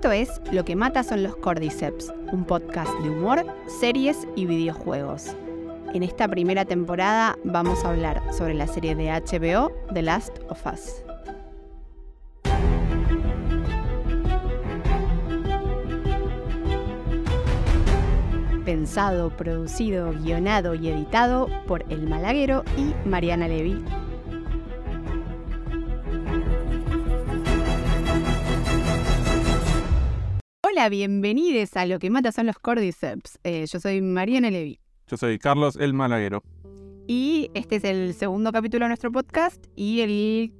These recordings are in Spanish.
Esto es Lo que mata son los Cordyceps, un podcast de humor, series y videojuegos. En esta primera temporada vamos a hablar sobre la serie de HBO The Last of Us. Pensado, producido, guionado y editado por El Malaguero y Mariana Levy. Hola, bienvenidos a Lo que mata son los Cordyceps. Eh, yo soy Mariana Levy. Yo soy Carlos el Malaguero. Y este es el segundo capítulo de nuestro podcast y el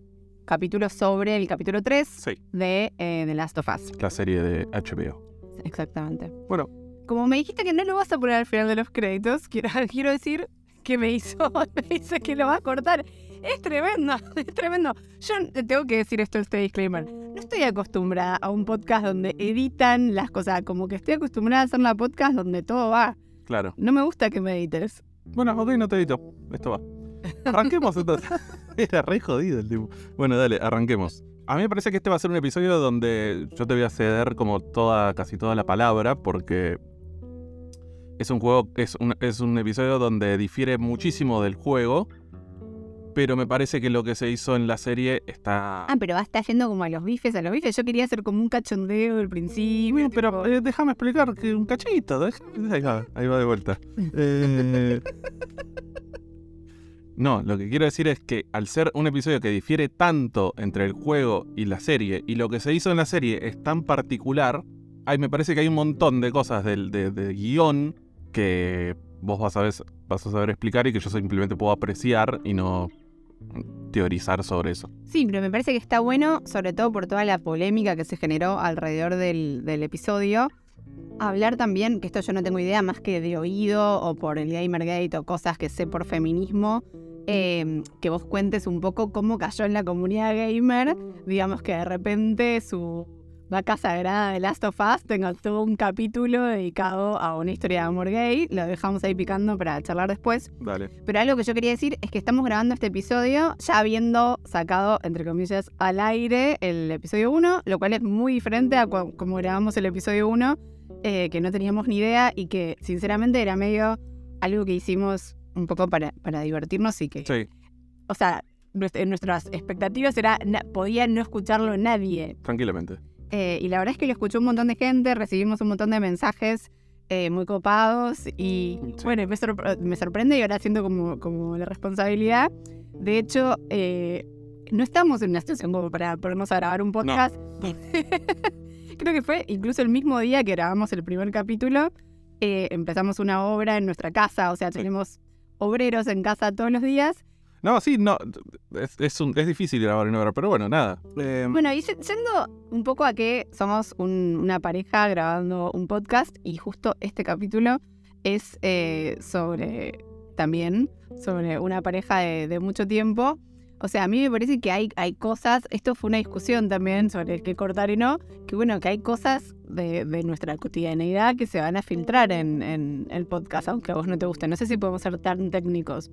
capítulo sobre el capítulo 3 Sí, de eh, The Last of Us. la serie de HBO. Exactamente. Bueno, Como me dijiste que no lo vas a poner al final de los créditos, quiero, quiero decir que me hizo, me dice que lo va a cortar. Es tremendo, es tremendo. Yo te tengo que decir esto, este disclaimer. No estoy acostumbrada a un podcast donde editan las cosas, como que estoy acostumbrada a hacer una podcast donde todo va. claro. No me gusta que me edites. Bueno, ok, no te edito. Esto va. Arranquemos entonces. Era re jodido el tipo. Bueno, dale, arranquemos. A mí me parece que este va a ser un episodio donde yo te voy a ceder como toda, casi toda la palabra, porque es un juego, es un, es un episodio donde difiere muchísimo del juego, pero me parece que lo que se hizo en la serie está. Ah, pero va a estar yendo como a los bifes, a los bifes. Yo quería hacer como un cachondeo al principio. Bueno, tipo- pero eh, déjame explicar que un cachito. Ahí va, ahí va de vuelta. Eh, No, lo que quiero decir es que al ser un episodio que difiere tanto entre el juego y la serie, y lo que se hizo en la serie es tan particular, ay, me parece que hay un montón de cosas del de, de guion que vos vas a, ver, vas a saber explicar y que yo simplemente puedo apreciar y no teorizar sobre eso. Sí, pero me parece que está bueno, sobre todo por toda la polémica que se generó alrededor del, episodio. Hablar también, que esto yo no tengo idea más que de oído o por el Gamergate o cosas que sé por feminismo, eh, que vos cuentes un poco cómo cayó en la comunidad gamer, digamos que de repente su vaca sagrada de Last of Us tenga todo un capítulo dedicado a una historia de amor gay, lo dejamos ahí picando para charlar después. Dale. Pero algo que yo quería decir es que estamos grabando este episodio ya habiendo sacado, entre comillas, al aire el episodio 1, lo cual es muy diferente a como grabamos el episodio 1, eh, que no teníamos ni idea y que sinceramente era medio algo que hicimos un poco para, para divertirnos y que, Sí, o sea, nuestra- nuestras expectativas era, podía no escucharlo nadie. tranquilamente. Eh, y la verdad es que lo escuchó un montón de gente, recibimos un montón de mensajes eh, muy copados y Sí. bueno, me, sorpre- me sorprende y ahora siento como, como la responsabilidad. De hecho, eh, no estamos en una situación como para ponernos a grabar un podcast. Creo que fue incluso el mismo día que grabamos el primer capítulo, eh, empezamos una obra en nuestra casa, o sea, tenemos obreros en casa todos los días. No, sí, no. Es, un- es difícil grabar una hora, pero bueno, nada. Eh, Bueno, y yendo un poco a que somos un- una pareja grabando un podcast y justo este capítulo es eh, sobre, también, sobre una pareja de, mucho tiempo. O sea, a mí me parece que hay, hay cosas, esto fue una discusión también sobre el qué cortar y no, que bueno, que hay cosas de, de nuestra cotidianeidad que se van a filtrar en, en el podcast, aunque a vos no te guste. No sé si podemos ser tan técnicos.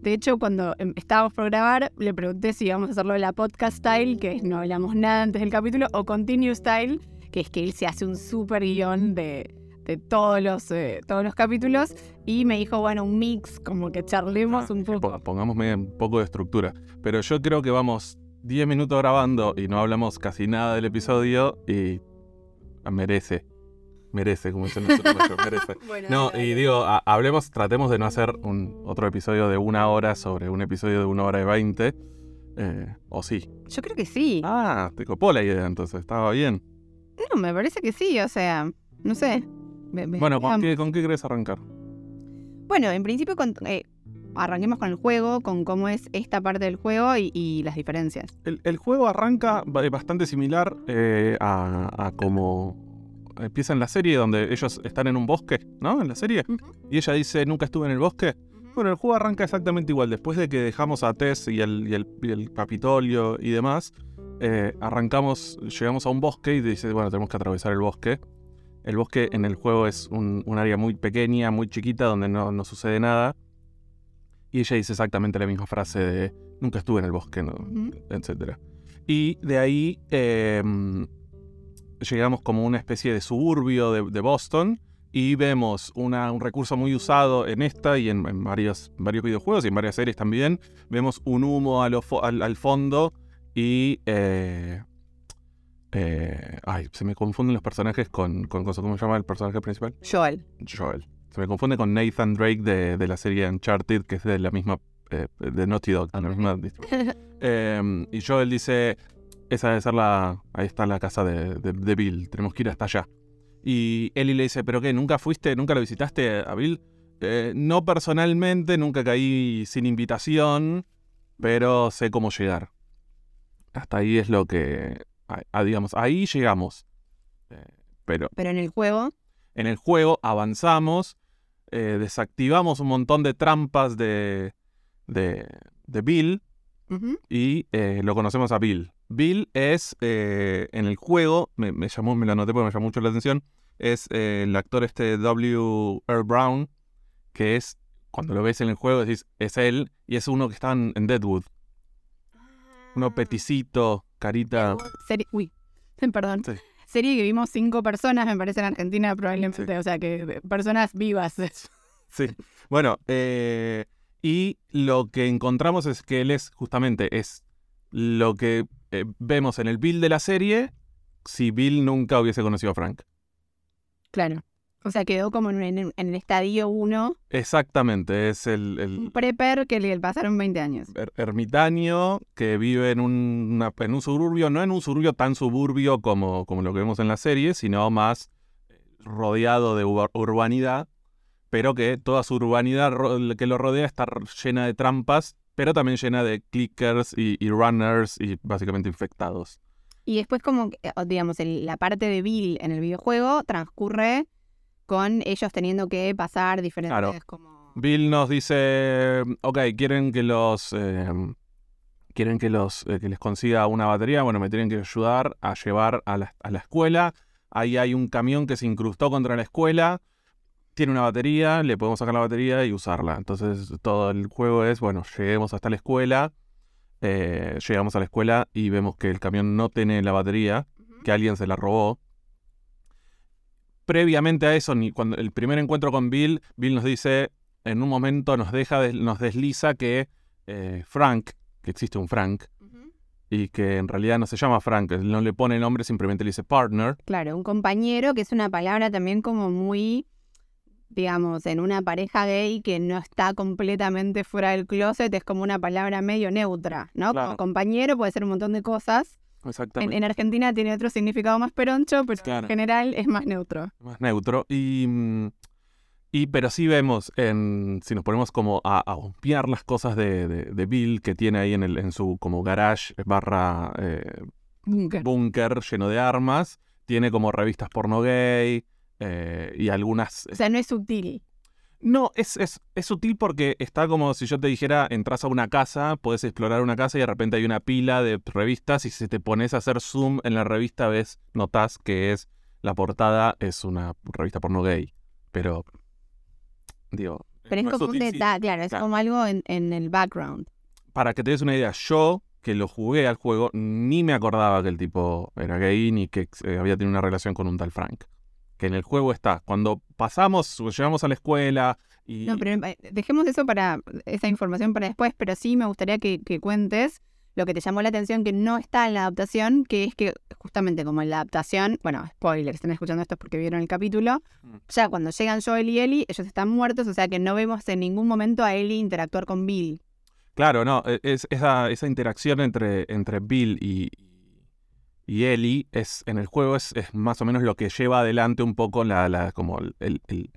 De hecho, cuando em, estábamos por grabar, le pregunté si íbamos a hacerlo de la podcast style, que es no hablamos nada antes del capítulo, o continue style, que es que él se hace un super guion de, de todos, los, eh, todos los capítulos, y me dijo, bueno, un mix, como que charlemos un poco. po- pongamos un poco de estructura. Pero yo creo que vamos 10 minutos grabando y no hablamos casi nada del episodio y merece. Merece, como dicen nosotros, merece. Bueno, No, dale, y digo, a- hablemos, tratemos de no hacer un otro episodio de una hora sobre un episodio de una hora y veinte. Eh, o sí. Yo creo que sí. Ah, te copó la idea entonces, estaba bien. No, me parece que sí, o sea, no sé. Me- me- Bueno, ¿con qué, ¿con qué querés arrancar? Bueno, en principio con- eh, arranquemos con el juego, con cómo es esta parte del juego y, y las diferencias. El, el juego arranca ba- bastante similar eh, a, a como empieza en la serie, donde ellos están en un bosque, ¿no? En la serie. Y ella dice, nunca estuve en el bosque. Bueno, el juego arranca exactamente igual. Después de que dejamos a Tess y el, y el, y el Capitolio y demás, eh, arrancamos, llegamos a un bosque y dice, bueno, tenemos que atravesar el bosque. El bosque en el juego es un, un área muy pequeña, muy chiquita, donde no, no sucede nada. Y ella dice exactamente la misma frase de, nunca estuve en el bosque, ¿no? Ujú. etc. Y de ahí eh, llegamos como una especie de suburbio de, de Boston y vemos una- un recurso muy usado en esta y en, en varios, varios videojuegos y en varias series también. Vemos un humo a lo fo- al, al fondo y... eh, eh, ay, se me confunden los personajes con, con. ¿Cómo se llama el personaje principal? Joel. Joel. Se me confunde con Nathan Drake de, de la serie Uncharted, que es de la misma... eh, de Naughty Dog, la misma y Joel dice, esa debe ser la... Ahí está la casa de, de- de Bill, tenemos que ir hasta allá. Y Ellie le dice, ¿pero qué? ¿Nunca fuiste, nunca lo visitaste a Bill? "Eh, no personalmente, nunca caí sin invitación, pero sé cómo llegar. Hasta ahí es lo que... digamos, ahí llegamos. Eh, pero Pero en el juego, en el juego avanzamos, eh, desactivamos un montón de trampas de, de, de Bill y lo conocemos a Bill. Bill es, eh, en el juego, me, me llamó, me lo anoté porque me llamó mucho la atención, es eh, el actor este W. Earl Brown, que es, cuando lo ves en el juego, decís, es él, y es uno que está en, en Deadwood. Uno peticito, carita... Serie, uy, perdón. Sí. Serie que vimos cinco personas, me parece, en Argentina probablemente. Sí. O sea, que eh, personas vivas. Sí. Bueno, eh, y lo que encontramos es que él es justamente es lo que eh, vemos en el Bill de la serie si Bill nunca hubiese conocido a Frank. Claro. O sea, quedó como en, en- en el estadio 1, Exactamente, es el, el un prepper que le pasaron 20 años. er- ermitaño que vive en un, una- en un suburbio, no en un suburbio tan suburbio como, como lo que vemos en la serie, sino más eh, rodeado de ur- urbanidad, pero que toda su urbanidad que lo rodea está llena de trampas, pero también llena de clickers y, y runners y básicamente infectados. Y después como, eh, digamos, el- la parte de Bill en el videojuego transcurre con ellos teniendo que pasar diferentes Claro. como... Bill nos dice, ok, quieren que los... eh, quieren que, los, eh, que les consiga una batería, bueno, me tienen que ayudar a llevar a la, a la escuela. Ahí hay un camión que se incrustó contra la escuela, tiene una batería, le podemos sacar la batería y usarla. Entonces todo el juego es, bueno, lleguemos hasta la escuela, eh, llegamos a la escuela y vemos que el camión no tiene la batería, que alguien se la robó. Previamente a eso, ni cuando el primer encuentro con Bill, Bill nos dice, en un momento nos deja, nos desliza que eh, Frank, que existe un Frank, y que en realidad no se llama Frank, él no le pone nombre, simplemente le dice partner. Claro, un compañero, que es una palabra también como muy, digamos, en una pareja gay que no está completamente fuera del closet, es como una palabra medio neutra, ¿no? Claro. Como compañero puede ser un montón de cosas. En, Exactamente. en Argentina tiene otro significado más peroncho, pero Claro. en general es más neutro. Más neutro. Y, mm, y pero sí vemos, en, si nos ponemos como a, a obviar las cosas de, de- de Bill que tiene ahí en, el, en su como garage barra eh, búnker lleno de armas, tiene como revistas porno gay eh, y algunas... O sea, no es sutil. No, es, es, es sutil porque está como si yo te dijera, entras a una casa, puedes explorar una casa y de repente hay una pila de revistas y si te pones a hacer zoom en la revista ves, notas que es, la portada es una revista porno gay. Pero, digo... Pero es no como un sutil, sí. detalle, claro, es Claro. como algo en, en el background. Para que te des una idea, yo que lo jugué al juego, ni me acordaba que el tipo era gay ni que eh, había tenido una relación con un tal Frank. Que en el juego está. Cuando pasamos, llegamos a la escuela y... No, pero eh, dejemos eso para, esa información para después, pero sí me gustaría que, que cuentes lo que te llamó la atención que no está en la adaptación, que es que justamente como en la adaptación, bueno, spoiler, están escuchando esto porque vieron el capítulo, Mm. ya cuando llegan Joel y Ellie, ellos están muertos, o sea que no vemos en ningún momento a Ellie interactuar con Bill. Claro, no, e- es, esa, esa interacción entre, entre Bill y, y Ellie es, en el juego es, es más o menos lo que lleva adelante un poco la, la como el, el- el-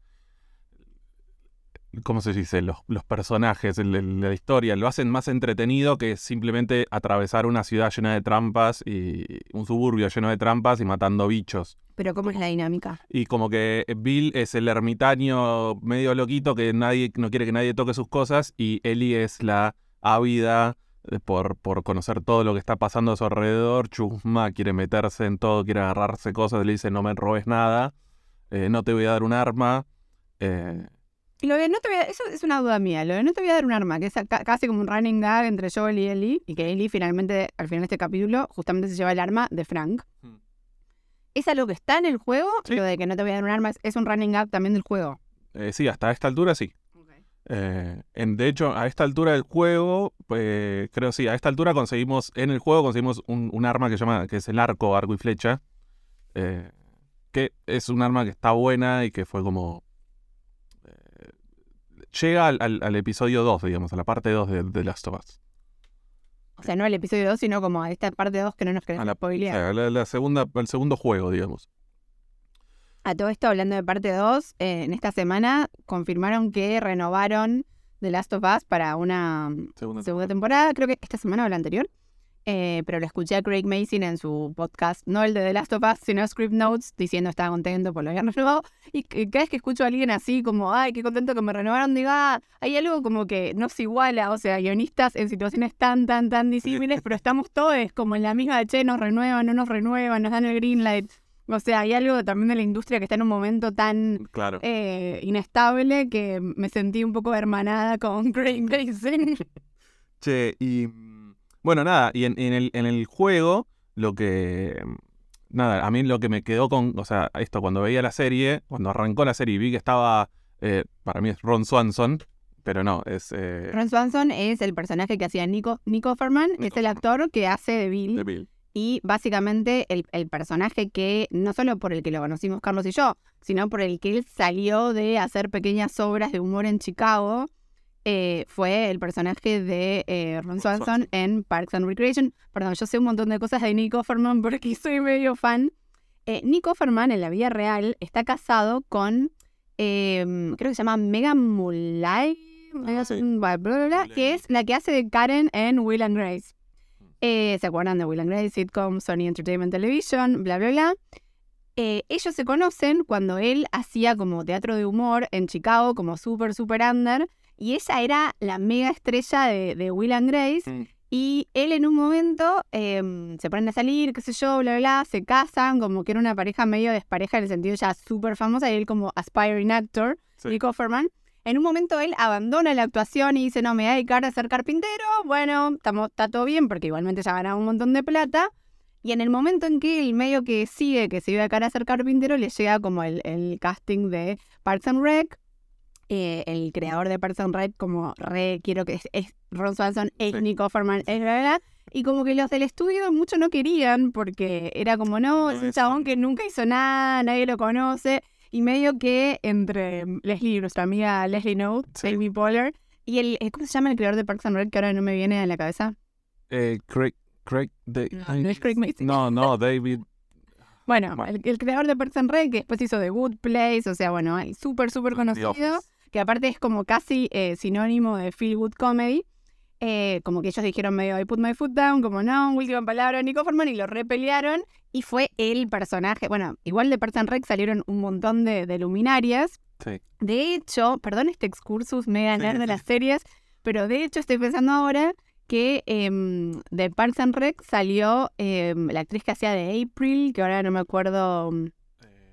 ¿cómo se dice? Los, los personajes, la historia, lo hacen más entretenido que simplemente atravesar una ciudad llena de trampas y un suburbio lleno de trampas y matando bichos. Pero ¿cómo es la dinámica? Y como que Bill es el ermitaño medio loquito que nadie no quiere que nadie toque sus cosas y Ellie es la ávida por, por conocer todo lo que está pasando a su alrededor. Chusma quiere meterse en todo, quiere agarrarse cosas, le dice no me robes nada, eh, no te voy a dar un arma. eh, lo de no te voy a, eso es una duda mía, lo de no te voy a dar un arma, que es ca- casi como un running gag entre Joel y Ellie, y que Ellie finalmente, al final de este capítulo, justamente se lleva el arma de Frank. Hmm. ¿Es algo que está en el juego? Sí. Lo de que no te voy a dar un arma es- es un running gag también del juego. Eh, sí, hasta esta altura sí. Eh, en, de hecho, a esta altura del juego, pues, creo sí, a esta altura conseguimos, en el juego conseguimos un, un arma que se llama, que es el arco, arco y flecha. eh, que es un arma que está buena y que fue como. eh, llega al, al- al episodio 2, digamos, a la parte 2 de, de Last of Us. O sea, no al episodio 2, sino como a esta parte 2 que no nos A queremos la, spoilear. o sea, la- la segunda, el segundo juego, digamos. A todo esto, hablando de parte 2, eh, en esta semana confirmaron que renovaron The Last of Us para una Segunda segunda temporada, creo que esta semana o la anterior. Eh, pero lo escuché a Craig Mason en su podcast, no el de The Last of Us, sino Script Notes, diciendo estaba contento por lo que habían renovado. Y cada vez que escucho a alguien así, como, ay, qué contento que me renovaron, digo, ah, hay algo como que no se iguala, o sea, guionistas en situaciones tan, tan, tan disímiles, pero estamos todos como en la misma de, che, nos renuevan, no nos renuevan, nos dan el green light. O sea, hay algo también de la industria que está en un momento tan Claro. eh, inestable que me sentí un poco hermanada con Craig Mason. Che, y. Bueno, nada, y en, en el, en el juego, lo que. Nada, a mí lo que me quedó con. O sea, esto, cuando veía la serie, cuando arrancó la serie y vi que estaba. eh, para mí es Ron Swanson, pero no, es. eh, Ron Swanson es el personaje que hacía Nico, Nico Offerman, Nico es el actor que hace de Bill. de Bill. Y básicamente el, el personaje que, no solo por el que lo conocimos Carlos y yo, sino por el que él salió de hacer pequeñas obras de humor en Chicago, eh, fue el personaje de eh, Ron Swanson en Parks and Recreation. Perdón, yo sé un montón de cosas de Nick Offerman porque soy medio fan. Eh, Nick Offerman en la vida real está casado con, eh, creo que se llama Megan sí. bla, bla, que es la que hace de Karen en Will and Grace. Eh, ¿Se acuerdan de Will and Grace, sitcom, Sony Entertainment Television, bla, bla, bla? Eh, ellos se conocen cuando él hacía como teatro de humor en Chicago, como súper, súper under, y ella era la mega estrella de, de Will and Grace, Mm. y él en un momento em, se ponen a salir, qué sé yo, bla, bla, bla, se casan, como que era una pareja medio despareja en el sentido ya súper famosa, y él como aspiring actor, Sí. Nick Offerman. En un momento él abandona la actuación y dice, no, me voy a dedicar a ser carpintero. Bueno, estamos, está todo bien porque igualmente ya ganaba un montón de plata. Y en el momento en que el medio que sigue, que se iba a dedicar a ser carpintero, le llega como el, el casting de Parks and Rec. Eh, el creador de Parks and Rec, como re quiero que es, es Ron Swanson, es Sí. Nick Offerman, es bla, bla. Y como que los del estudio mucho no querían porque era como, no, es un chabón que nunca hizo nada, nadie lo conoce. Y medio que entre Leslie, nuestra amiga Leslie Note, Sí. Poehler, y el, eh, ¿cómo se llama el creador de Parks and Rec que ahora no me viene a la cabeza? Eh, Craig. Craig. Da- No, no es Craig Mason. No, no, David. Bueno, Bueno. El, el creador de Parks and Rec, que después hizo The Good Place, o sea, bueno, súper, súper conocido, que aparte es como casi eh, sinónimo de Feel Good Comedy. Eh, como que ellos dijeron medio, I put my foot down, como no, última palabra, Nico Forman, y lo repelearon. Y fue el personaje. Bueno, igual de Parks and Rec salieron un montón de, de luminarias. Sí. De hecho, perdón este excursus mega Sí, nerd de sí. las series, pero de hecho estoy pensando ahora que em, de Parks and Rec salió em, la actriz que hacía de April, que ahora no me acuerdo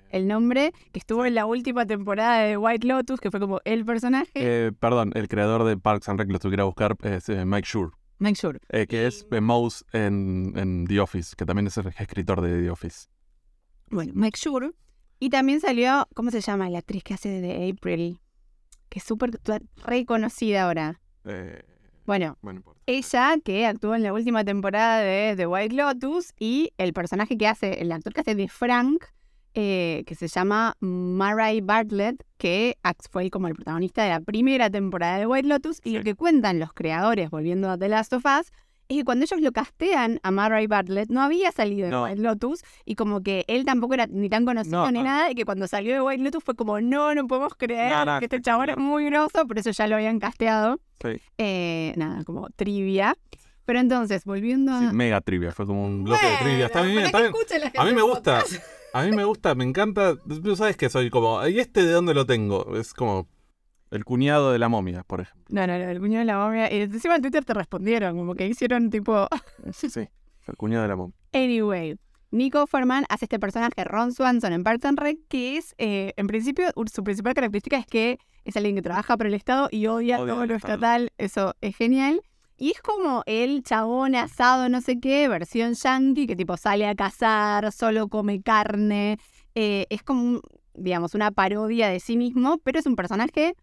el nombre, que estuvo en la última temporada de White Lotus, que fue como el personaje. Eh, perdón, el creador de Parks and Rec, lo tuviera que buscar, es eh, Mike Shure. Make sure. eh, que es eh, Mouse en, en The Office, que también es el escritor de The Office. Bueno, Make Sure. Y también salió, ¿cómo se llama la actriz que hace de April? Que es súper reconocida ahora. Bueno, bueno, ella que actuó en la última temporada de The White Lotus y el personaje que hace, el actor que hace de Frank, eh, que se llama Murray Bartlett, que fue como el protagonista de la primera temporada de White Lotus. Y lo que cuentan los creadores, volviendo a The Last of Us, es que cuando ellos lo castean a Murray Bartlett, no había salido de No. White Lotus y como que él tampoco era ni tan conocido No, ni no. nada, y que cuando salió de White Lotus fue como, no, no podemos creer que este chabón es muy groso, por eso ya lo habían casteado. Sí, Eh, nada, como trivia. Pero entonces, volviendo a. sí, mega trivia, fue como un bloque de trivia. Está bien, está ¿para bien. A mí me gusta? A mí me gusta, me encanta. Tú sabes que soy como, ¿y este de dónde lo tengo? Es como el cuñado de la momia, por ejemplo. No, no, no, el puño de la momia. Y encima en Twitter te respondieron, como que hicieron tipo. Sí, el cuñado de la momia. Anyway. Nico Forman hace este personaje, Ron Swanson, en Parks and Rec, que es, eh, en principio, su principal característica es que es alguien que trabaja para el Estado y odia, Odia todo lo estatal. Eso es genial. Y es como el chabón asado, no sé qué, versión yankee, que tipo sale a cazar, solo come carne. Eh, es como, digamos, una parodia de sí mismo, pero es un personaje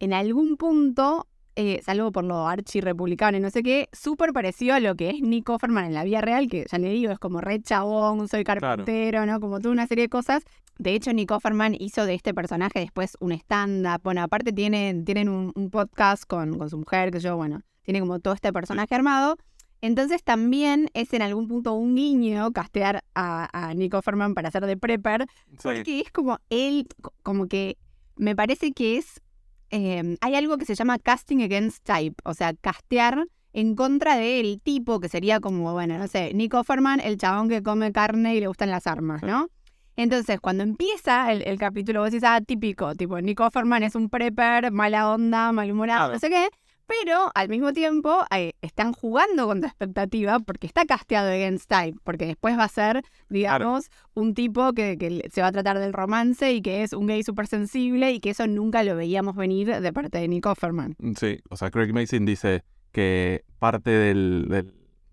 en algún punto, eh, salvo por lo archi-republicano y no sé qué, súper parecido a lo que es Nick Offerman en la vida real, que ya le digo, es como re chabón, soy carpintero, ¿no? Como toda una serie de cosas. De hecho, Nick Offerman hizo de este personaje después un stand-up. Bueno, aparte tienen, tienen un, un podcast con, con su mujer, que yo, bueno, tiene como todo este personaje armado. Entonces también es en algún punto un niño castear a, a Nico Ferman para hacer de prepper, porque es como él, como que me parece que es, em, hay algo que se llama casting against type, o sea, castear en contra del tipo que sería como, bueno, no sé, Nico Ferman, el chabón que come carne y le gustan las armas, ¿no? Entonces, cuando empieza el, capítulo, vos decís, ah, típico, tipo, Nico Ferman es un prepper, mala onda, malhumorado, no sé qué. Pero al mismo tiempo eh, están jugando con tu expectativa porque está casteado Against Type, porque después va a ser, digamos, un tipo que, se va a tratar del romance y que es un gay súper sensible y que eso nunca lo veíamos venir de parte de Nick Offerman. Mm, sí, o sea, Craig Mason dice que parte del,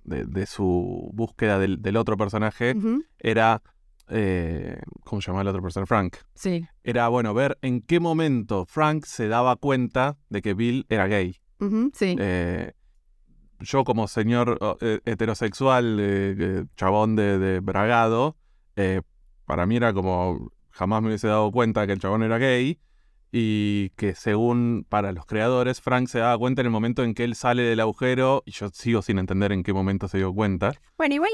de, su búsqueda del, otro personaje era eh, ¿cómo se llama el otro personaje? Frank. Sí. Era, bueno, ver en qué momento Frank se daba cuenta de que Bill era gay sí. Eh, yo como señor eh, heterosexual, eh, chabón de, bragado, para mí era como jamás me hubiese dado cuenta que el chabón era gay y que según para los creadores, Frank se daba cuenta en el momento en que él sale del agujero y yo sigo sin entender en qué momento se dio cuenta. Bueno, igual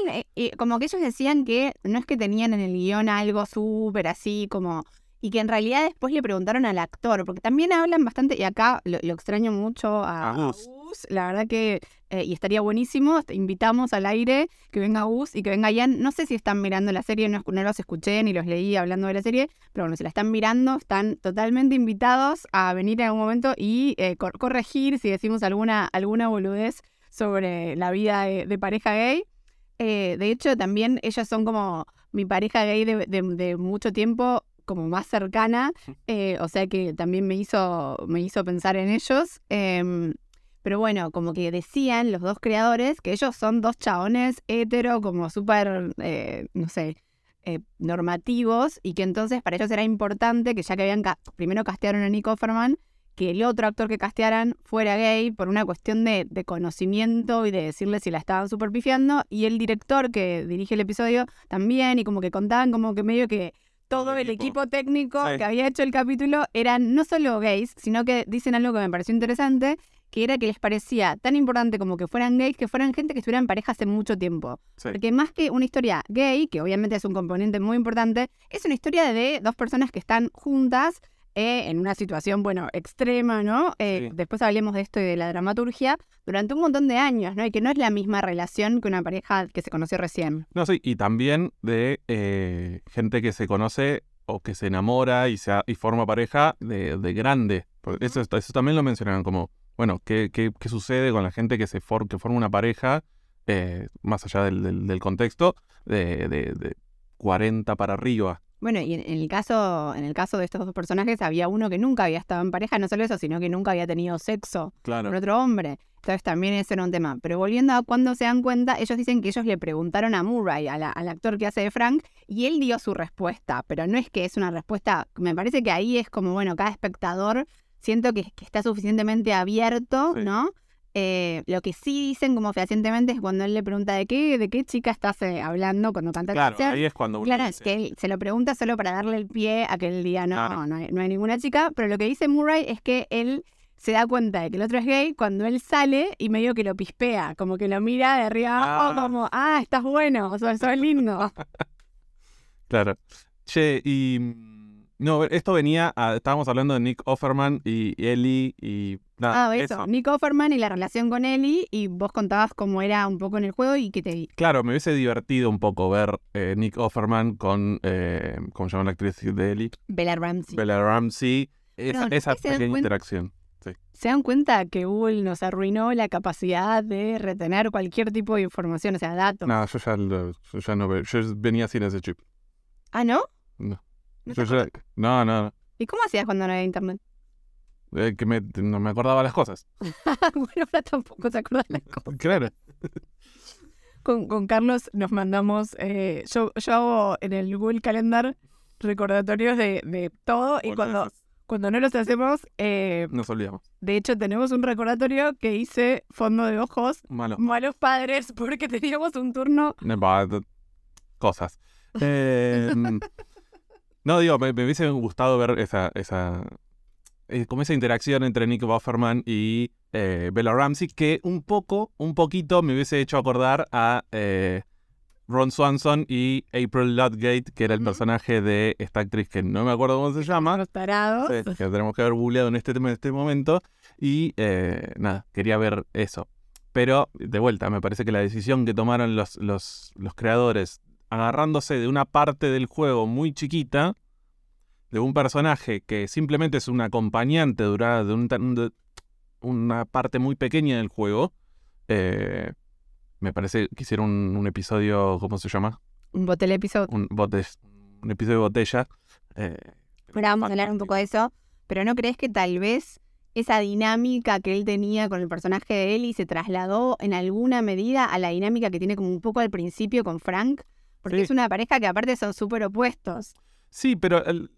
como que ellos decían que no es que tenían en el guion algo súper así como y que en realidad después le preguntaron al actor, porque también hablan bastante, y acá lo, extraño mucho a, Gus. La verdad que, eh, y estaría buenísimo, invitamos al aire que venga Gus y que venga Ian, no sé si están mirando la serie, no, los escuché ni los leí hablando de la serie, pero bueno, si la están mirando, están totalmente invitados a venir en algún momento y eh, corregir si decimos alguna, alguna boludez sobre la vida de, pareja gay. Eh, de hecho, también ellas son como mi pareja gay de mucho tiempo como más cercana, eh, o sea que también me hizo, me hizo pensar en ellos. Em, pero bueno, como que decían los dos creadores que ellos son dos chabones hetero, como súper, eh, no sé, eh, normativos, y que entonces para ellos era importante que ya que habían, primero castearon a Nico Offerman, que el otro actor que castearan fuera gay por una cuestión de, de conocimiento y de decirle si la estaban super pifiando, y el director que dirige el episodio también, y como que contaban como que medio que todo el equipo, técnico que había hecho el capítulo eran no solo gays, sino que dicen algo que me pareció interesante, que era que les parecía tan importante como que fueran gays, que fueran gente que estuviera en pareja hace mucho tiempo. Porque más que una historia gay, que obviamente es un componente muy importante, es una historia de dos personas que están juntas eh, en una situación, bueno, extrema, ¿no? Eh, después hablemos de esto y de la dramaturgia, durante un montón de años, ¿no? Y que no es la misma relación que una pareja que se conoció recién. No, sí, y también de eh, gente que se conoce o que se enamora y, se y forma pareja de, grande. eso, eso también lo mencionaron como, bueno, ¿qué, qué, qué sucede con la gente que, se que forma una pareja, más allá del, del, contexto, de, de, de 40 para arriba? Bueno, y en, el caso, en el caso de estos dos personajes había uno que nunca había estado en pareja, no solo eso, sino que nunca había tenido sexo con otro hombre. Entonces también ese era un tema. Pero volviendo a cuando se dan cuenta, ellos dicen que ellos le preguntaron a Murray, al actor que hace de Frank, y él dio su respuesta. Pero no es que es una respuesta, me parece que ahí es como, bueno, cada espectador siento que, está suficientemente abierto, ¿no? Eh, lo que sí dicen como fehacientemente es cuando él le pregunta de qué, de qué chica estás eh, hablando cuando canta Claro, ahí es cuando Claro, es que él se lo pregunta solo para darle el pie a que él diga no, no, hay, ninguna chica, pero lo que dice Murray es que él se da cuenta de que el otro es gay cuando él sale y medio que lo pispea, como que lo mira de arriba abajo, ah. como, ah, estás bueno, sea, sos lindo. claro. Che, y no, esto venía, estábamos hablando de Nick Offerman y Ellie y nada. Ah, eso. Nick Offerman y la relación con Ellie y vos contabas cómo era un poco en el juego y qué te vi. Claro, me hubiese divertido un poco ver eh, Nick Offerman con, eh, ¿cómo se llama la actriz de Ellie? Bella Ramsey. Bella Ramsey, esa, pequeña interacción. ¿Se dan cuenta que Google nos arruinó la capacidad de retener cualquier tipo de información, o sea, datos? No, yo ya, yo ya no veo. Yo venía sin ese chip. ¿Ah, no? No. ¿No, no, ¿Y cómo hacías cuando no había internet? eh, que me- no me acordaba las cosas. bueno, ahora tampoco te acuerdas las cosas. Claro. Con, con Carlos nos mandamos, eh, yo, yo hago en el Google Calendar recordatorios de, de todo y cuando, cuando no los hacemos, eh, Nos olvidamos. de hecho tenemos un recordatorio que hice fondo de ojos, Malo. malos padres, porque teníamos un turno. D- Cosas. Eh, no, digo, me, me hubiese gustado ver esa, esa, eh, como esa interacción entre Nick Bufferman y eh, Bella Ramsey, que un poco, un poquito me hubiese hecho acordar a eh, Ron Swanson y April Ludgate, que era el personaje de esta actriz que no me acuerdo cómo se llama. Los tarados. Sí, que tenemos que haber googleado en este, tema- en este momento. Y nada, quería ver eso. Pero, de vuelta, me parece que la decisión que tomaron los, los, los creadores, agarrándose de una parte del juego muy chiquita, de un personaje que simplemente es un acompañante durada de, un de una parte muy pequeña del juego, eh, me parece que hicieron un, un episodio, ¿cómo se llama? Un botel episodio. Un, bote- un episodio de botella. eh, Ahora vamos a hablar un poco de eso, pero ¿no crees que tal vez esa dinámica que él tenía con el personaje de Ellie se trasladó en alguna medida a la dinámica que tiene como un poco al principio con Frank? Porque Sí. es una pareja que aparte son súper opuestos. Sí, pero el-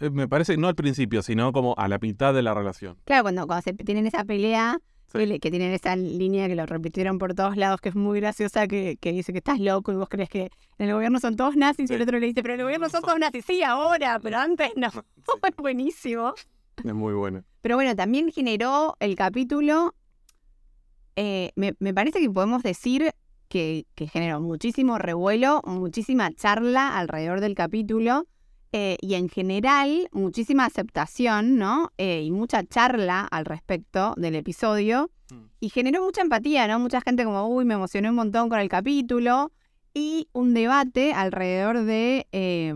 eh, me parece no al principio, sino como a la mitad de la relación. Claro, cuando, cuando se tienen esa pelea, Sí. que, tienen esa línea que lo repitieron por todos lados, que es muy graciosa, que, que dice que estás loco y vos crees que en el gobierno son todos nazis, y el Sí. otro le dice, pero en el gobierno son todos nazis, sí, ahora, pero antes no. Es buenísimo. Es muy bueno. Pero bueno, también generó el capítulo. eh, me, me parece que podemos decir que, que generó muchísimo revuelo, muchísima charla alrededor del capítulo eh, y en general muchísima aceptación, ¿no? Eh, y mucha charla al respecto del episodio. Mm. Y generó mucha empatía, ¿no? Mucha gente como, uy, me emocioné un montón con el capítulo. Y un debate alrededor de eh,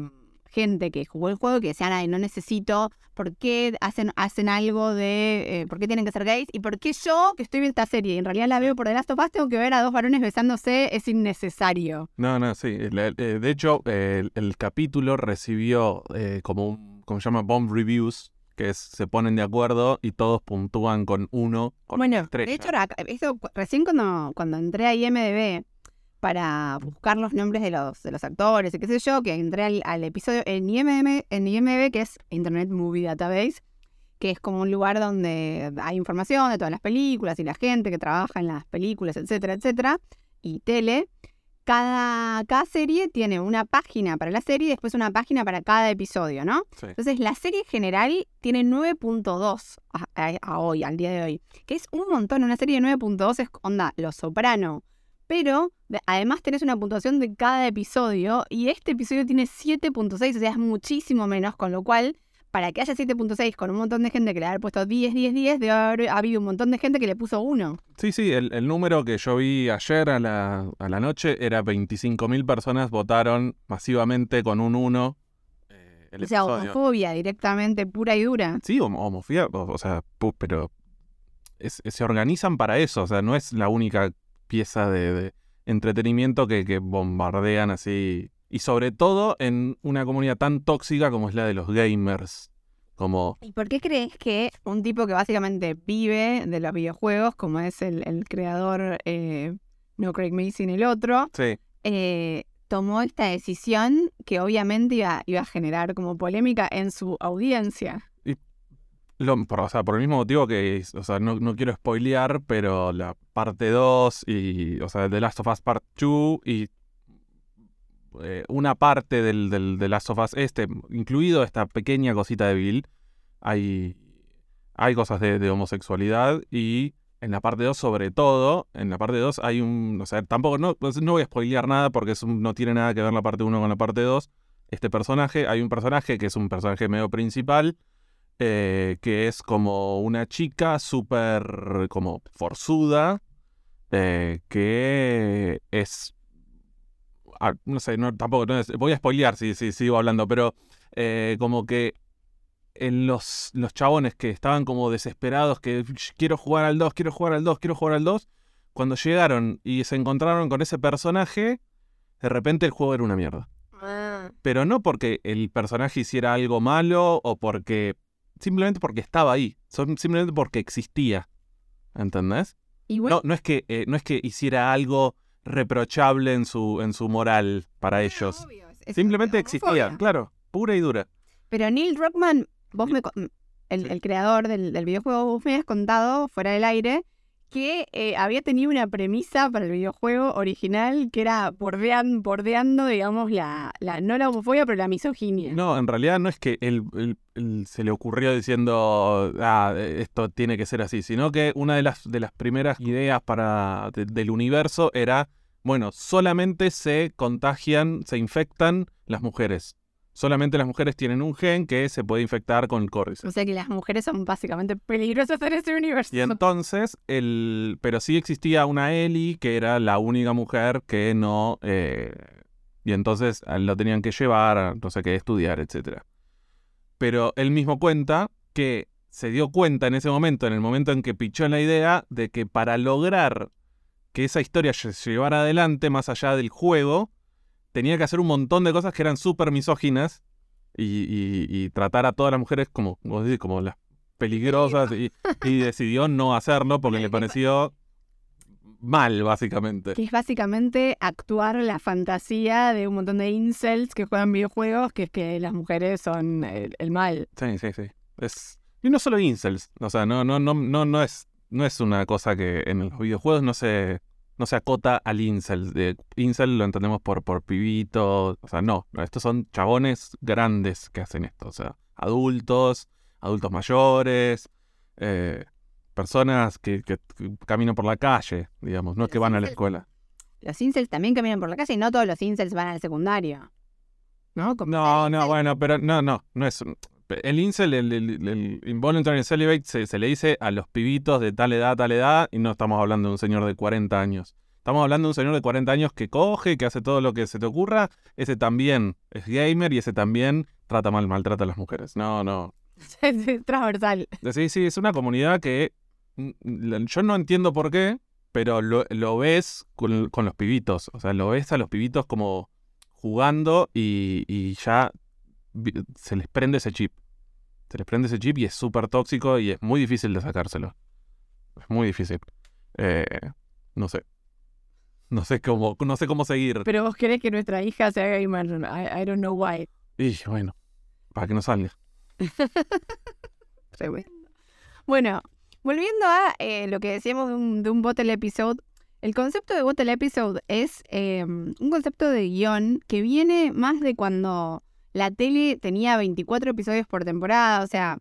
gente que jugó el juego que decían, ay, no necesito, ¿por qué hacen, hacen algo de, eh, por qué tienen que ser gays? ¿Y por qué yo, que estoy viendo esta serie y en realidad la veo por The Last of Us, tengo que ver a dos varones besándose? Es innecesario. No, no, sí. eh, de hecho, el, el capítulo recibió eh, como un, como se llama, bomb reviews, que es, se ponen de acuerdo y todos puntúan con uno, con Bueno, estrella. de hecho, eso, recién cuando, cuando entré a IMDB para buscar los nombres de los, de los actores y qué sé yo, que entré al, al episodio en IMDb, en IMDb, que es Internet Movie Database, que es como un lugar donde hay información de todas las películas y la gente que trabaja en las películas, etcétera, etcétera, y tele. Cada, cada serie tiene una página para la serie y después una página para cada episodio, ¿no? Sí. Entonces, la serie en general tiene 9.2 a, a- a hoy, al día de hoy. Que es un montón. Una serie de 9.2 es onda, Los Soprano. Pero de- además tenés una puntuación de cada episodio. Y este episodio tiene 7.6, o sea, es muchísimo menos. Con lo cual, para que haya 7.6 con un montón de gente que le haya puesto 10, 10, 10, debe haber habido un montón de gente que le puso 1. Sí, sí, el, el número que yo vi ayer a la, a la noche era 25.000 personas votaron masivamente con un 1 eh, el O sea, episodio. homofobia directamente, pura y dura. Sí, homo- homofobia, o, o sea, pero es- se organizan para eso, o sea, no es la única pieza de, de entretenimiento que, que bombardean así. Y sobre todo en una comunidad tan tóxica como es la de los gamers. Como, ¿Y por qué crees que un tipo que básicamente vive de los videojuegos, como es el, el creador, eh, no Craig Mason, el otro, sí, eh, tomó esta decisión que obviamente iba, iba a generar como polémica en su audiencia? Por, o sea, por el mismo motivo que, o sea, no, no quiero spoilear, pero la parte 2 y, o sea, The Last of Us Part 2 y eh, una parte del, del The Last of Us este, incluido esta pequeña cosita de Bill, hay, hay cosas de, de homosexualidad y en la parte 2 sobre todo, en la parte 2 hay un, o sea, tampoco, no, pues, no voy a spoilear nada porque es un- no tiene nada que ver la parte 1 con la parte 2. Este personaje, hay un personaje que es un personaje medio principal, eh, que es como una chica súper como forzuda, eh, que es... ah, no sé, no, tampoco, no es- voy a spoilear si, si sigo hablando, pero eh, como que en los, los chabones que estaban como desesperados, que "Sh, quiero jugar al 2, quiero jugar al 2, quiero jugar al 2, cuando llegaron y se encontraron con ese personaje, de repente el juego era una mierda. Pero no porque el personaje hiciera algo malo o porque simplemente porque estaba ahí, simplemente porque existía. ¿Entendés? Igual, No, no es que, eh, no es que hiciera algo reprochable en su, en su moral para ellos. obvio, es- Simplemente existía, claro, pura y dura. Pero Neil Druckmann, vos me, el, el creador del, del videojuego, vos me habías contado fuera del aire que eh, había tenido una premisa para el videojuego original que era bordean- bordeando, digamos, la, la, no la homofobia, pero la misoginia. No, en realidad no es que se le ocurrió diciendo, ah, esto tiene que ser así, sino que una de las, de las primeras ideas para, de- del universo era, bueno, solamente se contagian, se infectan las mujeres. Solamente las mujeres tienen un gen que se puede infectar con el Cordyceps. O sea que las mujeres son básicamente peligrosas en ese universo. Y entonces, el, pero sí existía una Ellie que era la única mujer que no... eh, y entonces lo tenían que llevar, no sé qué, estudiar, etc. Pero él mismo cuenta que se dio cuenta en ese momento, en el momento en que pichó la idea, de que para lograr que esa historia se llevara adelante más allá del juego, tenía que hacer un montón de cosas que eran súper misóginas y, y- y tratar a todas las mujeres como, como las peligrosas y, y decidió no hacerlo porque le pareció mal, básicamente. Que es básicamente actuar la fantasía de un montón de incels que juegan videojuegos, que es que las mujeres son el, el mal. Sí, sí, sí. Es... Y no solo incels, o sea, no, no, no, no, no es, no es una cosa que en los videojuegos no se, no se acota al incel. De, incel lo entendemos por, por pibito, o sea, no, no, estos son chabones grandes que hacen esto, o sea, adultos, adultos mayores, eh, personas que, que caminan por la calle, digamos, no es que Los van a la escuela. Los incels también caminan por la calle y no todos los incels van al secundario. ¿No? Como No, no, bueno, pero no, no, no es. El incel, el, el- el involuntary celibate, se, se le dice a los pibitos de tal edad, tal edad, y no estamos hablando de un señor de 40 años. Estamos hablando de un señor de 40 años que coge, que hace todo lo que se te ocurra. Ese también es gamer y ese también trata mal, maltrata a las mujeres. No, no. es transversal. Sí, sí, es una comunidad que mm, yo no entiendo por qué, pero lo, lo ves con, con los pibitos. O sea, lo ves a los pibitos como jugando y, y ya se les prende ese chip. Se les prende ese chip y es súper tóxico y es muy difícil de sacárselo. Es muy difícil. Eh, no sé. No sé cómo, no sé cómo seguir. Pero vos querés que nuestra hija sea gamer. I, I don't know why. Y bueno, para que no salga. Bueno, volviendo a eh, lo que decíamos de un, de un bottle episode, el concepto de bottle episode es eh, un concepto de guion que viene más de cuando la tele tenía 24 episodios por temporada. O sea,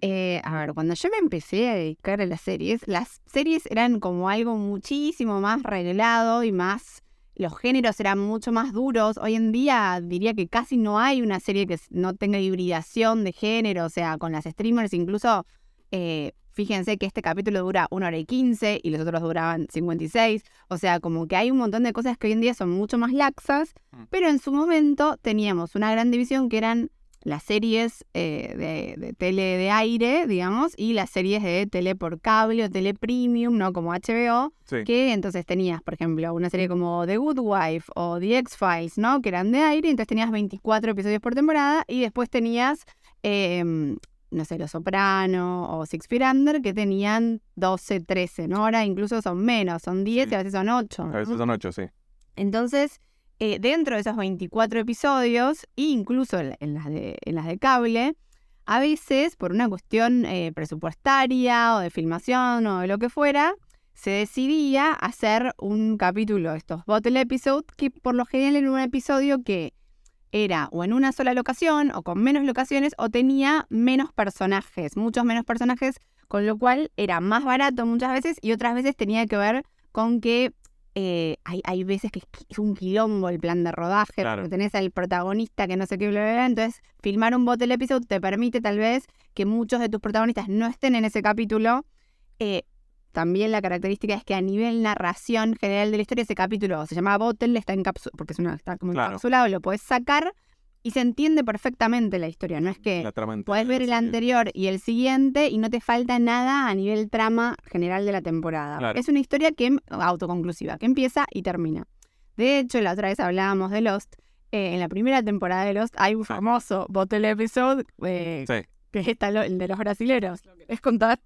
eh, a ver, cuando yo me empecé a dedicar a las series, las series eran como algo muchísimo más revelado y más... Los géneros eran mucho más duros. Hoy en día diría que casi no hay una serie que no tenga hibridación de género. O sea, con las streamers incluso, eh, fíjense que este capítulo dura 1 hora y 15 y los otros duraban 56. O sea, como que hay un montón de cosas que hoy en día son mucho más laxas. Mm. Pero en su momento teníamos una gran división que eran las series eh, de, de tele de aire, digamos, y las series de tele por cable o tele premium, ¿no? Como HBO, Sí. que entonces tenías, por ejemplo, una serie como The Good Wife o The X-Files, ¿no? Que eran de aire, entonces tenías 24 episodios por temporada y después tenías, em, no sé, Los Soprano o Six Feet Under, que tenían 12, 13, ¿no? Ahora incluso son menos, son 10 Sí. y a veces son 8. A veces son ocho, sí. Entonces, eh, dentro de esos 24 episodios, e incluso en, en las de, en las de cable, a veces, por una cuestión eh, presupuestaria o de filmación o de lo que fuera, se decidía hacer un capítulo, estos bottle episode, que por lo general era un episodio que era o en una sola locación o con menos locaciones o tenía menos personajes, muchos menos personajes, con lo cual era más barato muchas veces y otras veces tenía que ver con que eh, hay, hay veces que es un quilombo el plan de rodaje, Claro. porque tenés al protagonista que no sé qué, bla, bla, bla. Entonces, filmar un bottle episode te permite tal vez que muchos de tus protagonistas no estén en ese capítulo. Eh, también la característica es que a nivel narración general de la historia, ese capítulo se llama Bottle, está encapsulado, porque es una, está como Claro. encapsulado, lo podés sacar y se entiende perfectamente la historia. No es que Podés ver el anterior y el siguiente y no te falta nada a nivel trama general de la temporada. Claro. Es una historia que em- autoconclusiva, que empieza y termina. De hecho, la otra vez hablábamos de Lost. eh, en la primera temporada de Lost hay un famoso bottle episode eh, Sí. que es esta, el de los brasileros. ¿Lo querés contar?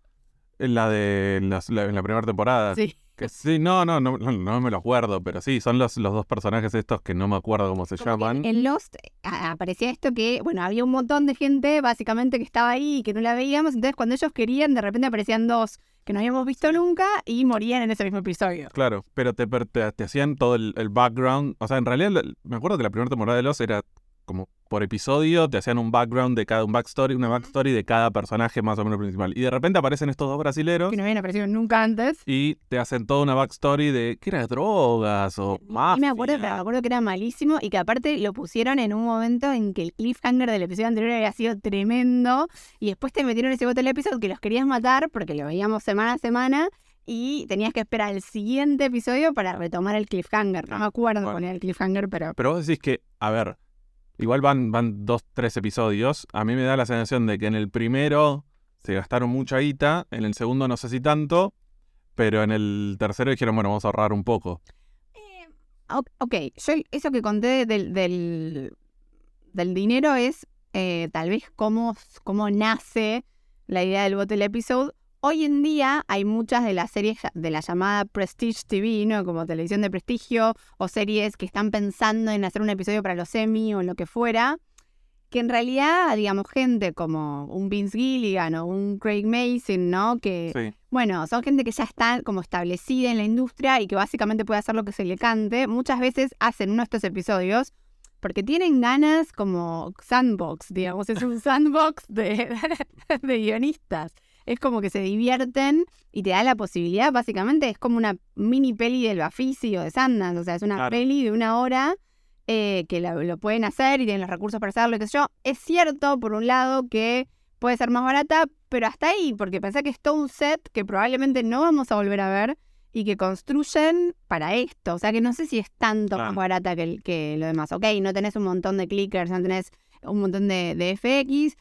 La de las- la, en la primera temporada. Sí. Que sí, no, no, no, no, me lo acuerdo, pero sí, son los, los dos personajes estos que no me acuerdo cómo se Como llaman. En Lost aparecía esto que, bueno, había un montón de gente básicamente que estaba ahí y que no la veíamos, entonces cuando ellos querían, de repente aparecían dos que no habíamos visto nunca y morían en ese mismo episodio. Claro, pero te, te, te hacían todo el, el background. O sea, en realidad, me acuerdo que la primera temporada de Los era como por episodio, te hacían un background de cada, un backstory, una backstory de cada personaje más o menos principal. Y de repente aparecen estos dos brasileros Que no habían aparecido nunca antes. y te hacen toda una backstory de que era drogas o más. Y me acuerdo, me acuerdo que era malísimo y que aparte lo pusieron en un momento en que el cliffhanger del episodio anterior había sido tremendo y después te metieron ese bote del episodio que los querías matar porque lo veíamos semana a semana y tenías que esperar el siguiente episodio para retomar el cliffhanger. No me acuerdo Bueno. era el cliffhanger, pero... Pero vos decís que, a ver, igual van, van dos, tres episodios. A mí me da la sensación de que en el primero se gastaron mucha guita, en el segundo no sé si tanto, pero en el tercero dijeron, bueno, vamos a ahorrar un poco. O- Ok, yo eso que conté del, del, del dinero es eh, tal vez cómo, cómo nace la idea del Bottle Episode. Hoy en día hay muchas de las series de la llamada Prestige TV, ¿no? Como televisión de prestigio, o series que están pensando en hacer un episodio para los Emmy o lo que fuera, que en realidad, digamos, gente como un Vince Gilligan o un Craig Mason, ¿no? Que Sí. bueno, son gente que ya está como establecida en la industria y que básicamente puede hacer lo que se le cante. Muchas veces hacen uno de estos episodios porque tienen ganas como sandbox, digamos, es un sandbox de, de guionistas. Es como que se divierten y te da la posibilidad, básicamente es como una mini peli del Bafisi o de Sundance, o sea, es una Claro. peli de una hora eh, que lo pueden hacer y tienen los recursos para hacerlo, y qué sé yo. Es cierto, por un lado, que puede ser más barata, pero hasta ahí, porque pensé que es todo un set que probablemente no vamos a volver a ver y que construyen para esto. O sea que no sé si es tanto Claro. más barata que lo demás. Ok, no tenés un montón de clickers, no tenés un montón de, de FX,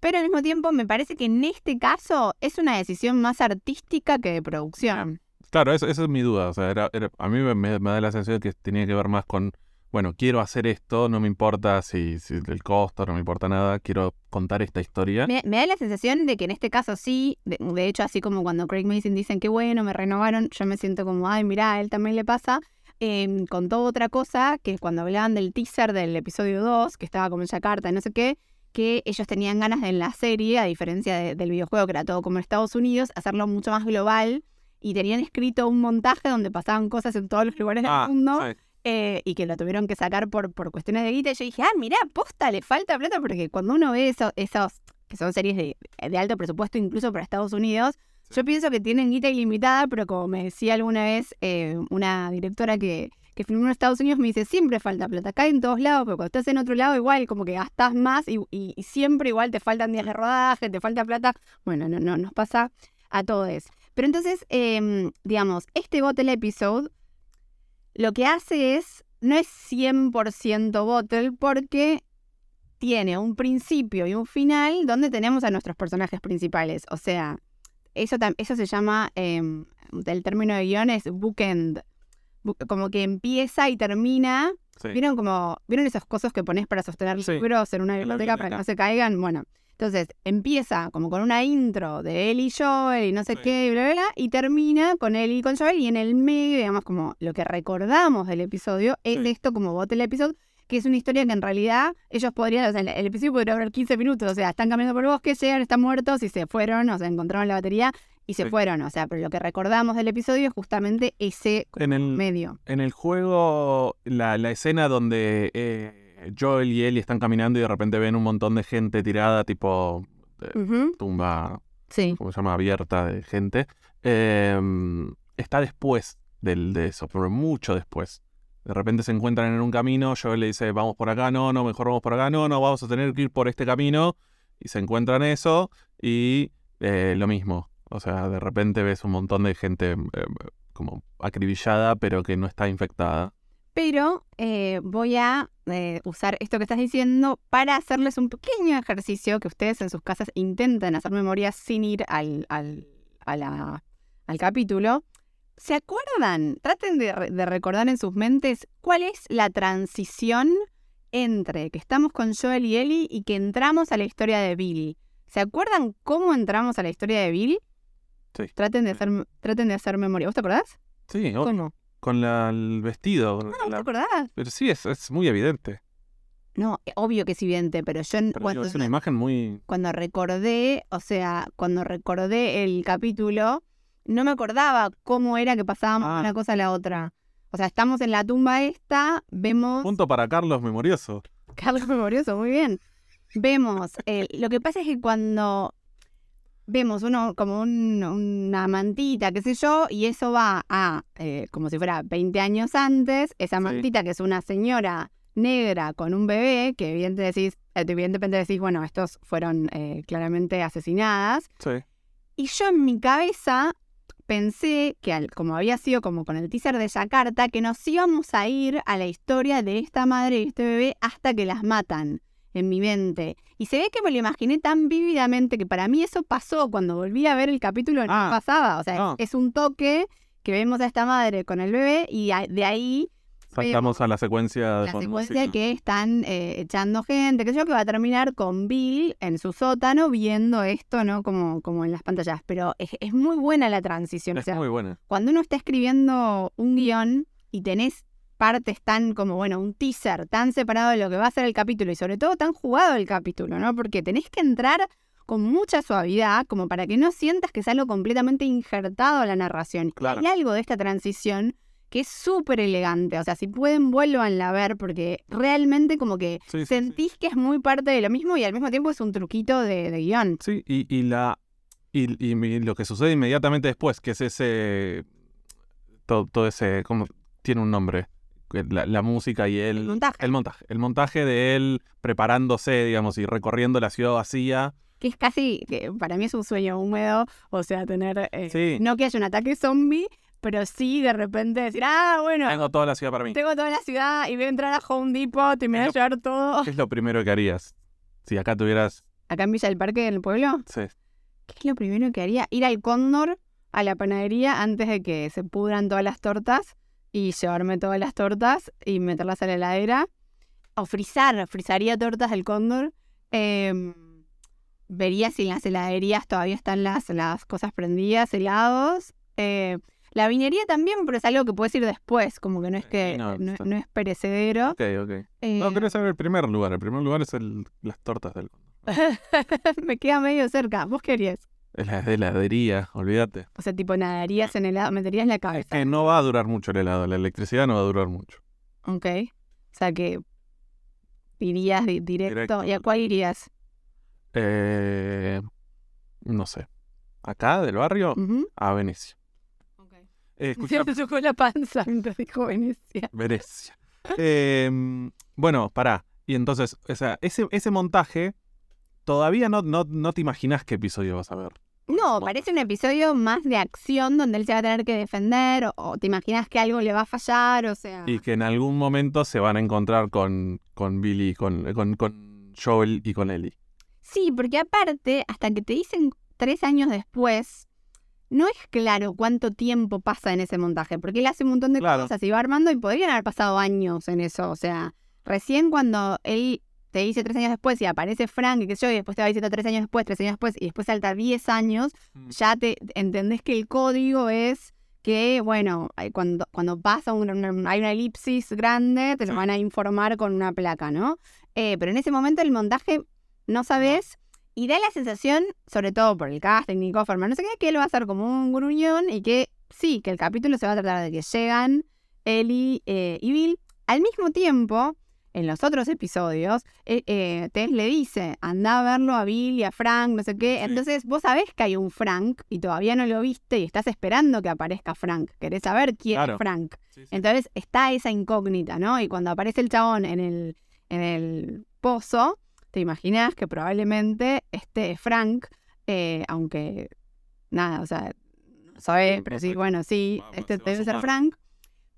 pero al mismo tiempo me parece que en este caso es una decisión más artística que de producción. Claro, eso- esa es mi duda. O sea, era, era- a mí me, da la sensación de que tenía que ver más con, bueno, quiero hacer esto, no me importa si, si el costo, no me importa nada, quiero contar esta historia. Me, me da la sensación de que en este caso sí, de, de hecho, así como cuando Craig Mason dicen que bueno, me renovaron, yo me siento como, ay, mirá, a él también le pasa. Eh, contó otra cosa, que cuando hablaban del teaser del episodio 2, que estaba como en Yakarta y no sé qué, que ellos tenían ganas de en la serie, a diferencia de- del videojuego, que era todo como en Estados Unidos, hacerlo mucho más global. Y tenían escrito un montaje donde pasaban cosas en todos los lugares del Ah, mundo sí. eh, y que lo tuvieron que sacar por, por cuestiones de guita. Y yo dije, ah, mirá, posta, le falta plata, porque cuando uno ve eso, esos, que son series de, de alto presupuesto, incluso para Estados Unidos, yo pienso que tienen guita ilimitada, pero como me decía alguna vez eh, una directora que, que filmó en Estados Unidos, me dice, siempre falta plata, acá en todos lados, pero cuando estás en otro lado, igual como que gastás más y, siempre igual te faltan días de rodaje, te falta plata. Bueno, no, no, nos pasa a todos. Pero entonces, em, digamos, este Bottle Episode lo que hace es, no es 100% Bottle porque tiene un principio y un final donde tenemos a nuestros personajes principales. O sea, eso, eso se llama, em, del término de guion es bookend. Como que empieza y termina. Sí. ¿Vieron como, ¿vieron esos cosas que pones para sostener Sí, libros en una en biblioteca para que no se caigan? Bueno, entonces empieza como con una intro de él y Joel y no sé Sí. qué, y bla, bla, bla, y termina con él y con Joel, y en el medio, digamos, como lo que recordamos del episodio es esto como bote el episodio, que es una historia que en realidad ellos podrían, o sea, el- el episodio podría durar 15 minutos, o sea, están caminando por el bosque, llegan, están muertos y se fueron, o sea, encontraron la batería y se Sí. fueron, o sea, pero lo que recordamos del episodio es justamente ese En el, medio. En el juego, la, la escena donde eh, Joel y Ellie están caminando y de repente ven un montón de gente tirada, tipo eh, tumba, Sí. ¿cómo se llama? Abierta de gente, eh, está después del, de eso, pero mucho después. De repente se encuentran en un camino, Joel le dice, vamos por acá, no, no, mejor vamos por acá, no, no, vamos a tener que ir por este camino. Y se encuentran eso y eh, lo mismo. O sea, de repente ves un montón de gente eh, como acribillada, pero que no está infectada. Pero eh, voy a eh, usar esto que estás diciendo para hacerles un pequeño ejercicio que ustedes en sus casas intenten hacer memoria sin ir al, al, al capítulo. ¿Se acuerdan? Traten de, de recordar en sus mentes cuál es la transición entre que estamos con Joel y Ellie y que entramos a la historia de Bill. ¿Se acuerdan cómo entramos a la historia de Bill? Sí. Traten de hacer, traten de hacer memoria. ¿Vos te acordás? Sí, ¿Cómo? con la- el vestido. con No, ¿te acordás? Pero sí, es, es muy evidente. No, obvio que es evidente, pero yo Pero cuando, digo, es una imagen muy... cuando recordé, o sea, cuando recordé el capítulo, no me acordaba cómo era que pasábamos Ah. una cosa a la otra. O sea, estamos en la tumba esta, vemos... Punto para Carlos Memorioso. Carlos Memorioso, muy bien. Vemos, eh, lo que pasa es que cuando vemos uno como un- una mantita, qué sé yo, y eso va a, eh, como si fuera 20 años antes, esa Sí. mantita que es una señora negra con un bebé, que evidentemente decís, eh, evidentemente decís, bueno, estos fueron eh, claramente asesinadas. Sí. Y yo en mi cabeza pensé que, al- como había sido como con el teaser de Yakarta, que nos íbamos a ir a la historia de esta madre y este bebé hasta que las matan en mi mente. Y se ve que me lo imaginé tan vívidamente que para mí eso pasó cuando volví a ver el capítulo no Ah, pasaba. O sea, no. es un toque que vemos a esta madre con el bebé y a- de ahí Saltamos a la secuencia de la secuencia que están eh, echando gente, que yo, que va a terminar con Bill en su sótano viendo esto, ¿no? Como, como en las pantallas. Pero es, es muy buena la transición. o Es sea, muy buena. cuando uno está escribiendo un guion y tenés partes tan como, bueno, un teaser tan separado de lo que va a ser el capítulo y sobre todo tan jugado el capítulo, ¿no? Porque tenés que entrar con mucha suavidad como para que no sientas que es algo completamente injertado a la narración. Y Claro. Hay algo de esta transición que es súper elegante, o sea, si pueden vuélvanla a ver porque realmente como que Sí, sí, sí. sentís que es muy parte de lo mismo y al mismo tiempo es un truquito de, de guion. Sí, y, y la y, y lo que sucede inmediatamente después, que es ese todo, todo ese como tiene un nombre, la, la música y el, El montaje. el montaje, el montaje de él preparándose, digamos, y recorriendo la ciudad vacía. que es casi, que para mí es un sueño húmedo, o sea, tener, eh, Sí. no que haya un ataque zombie, pero sí de repente decir, ah, bueno, Tengo toda la ciudad para mí. tengo toda la ciudad y voy a entrar a Home Depot y me voy a llevar todo. ¿Qué es lo primero que harías? Si acá tuvieras, Acá en Villa del Parque, en el pueblo, sí, ¿qué es lo primero que haría? Ir al Cóndor, a la panadería, antes de que se pudran todas las tortas y llevarme todas las tortas y meterlas a la heladera. O frizar, frizaría tortas del Cóndor. Em, vería si en las heladerías todavía están las, las cosas prendidas, helados. Eh, la vinería también, pero es algo que puedes ir después, como que no es Sí, que no, no, está- no es perecedero. ok, ok. Eh, No, querés saber el primer lugar. El primer lugar es el, las tortas del me queda medio cerca. ¿Vos es la heladería, olvídate. O sea, tipo nadarías en helado, meterías la Es cabeza. que no va a durar mucho el helado, la electricidad no va a durar mucho. Ok. O sea que irías di- directo. Directo. ¿Y a cuál irías? Eh, no sé. Acá del barrio a Venecia. Eh, escuchá, Se tocó la panza mientras dijo Venecia. Venecia. Eh, bueno, pará. Y entonces, o sea, ese, ese montaje, todavía no, no, no te imaginas qué episodio vas a ver. No, parece un episodio más de acción donde él se va a tener que defender o, o te imaginas que algo le va a fallar, o sea... Y que en algún momento se van a encontrar con, con Billy, con, con, con Joel y con Ellie. Sí, porque aparte, hasta que te dicen tres años después, no es claro cuánto tiempo pasa en ese montaje, porque él hace un montón de Claro. cosas y va armando y podrían haber pasado años en eso. O sea, recién cuando él te dice tres años después y aparece Frank y qué sé yo, y después te va diciendo tres años después, tres años después, y después salta diez años, Mm. ya te entendés que el código es que, bueno, cuando, cuando pasa un- un- hay una elipsis grande, te lo van a informar con una placa, ¿no? Eh, pero en ese momento el montaje no sabes y da la sensación, sobre todo por el casting, Nico Offerman, no sé qué, que él va a ser como un gruñón y que sí, que el capítulo se va a tratar de que llegan Ellie eh, y Bill. Al mismo tiempo, en los otros episodios, eh, eh, Tess le dice, anda a verlo a Bill y a Frank, no sé qué. Sí. Entonces vos sabés que hay un Frank y todavía no lo viste y estás esperando que aparezca Frank. Querés saber quién Claro. es Frank. Entonces está esa incógnita, ¿no? Y cuando aparece el chabón en el, en el pozo, te imaginas que probablemente este es Frank, eh, aunque nada, o sea, no Sí, pero sí, bueno, sí, este debe ser. Frank.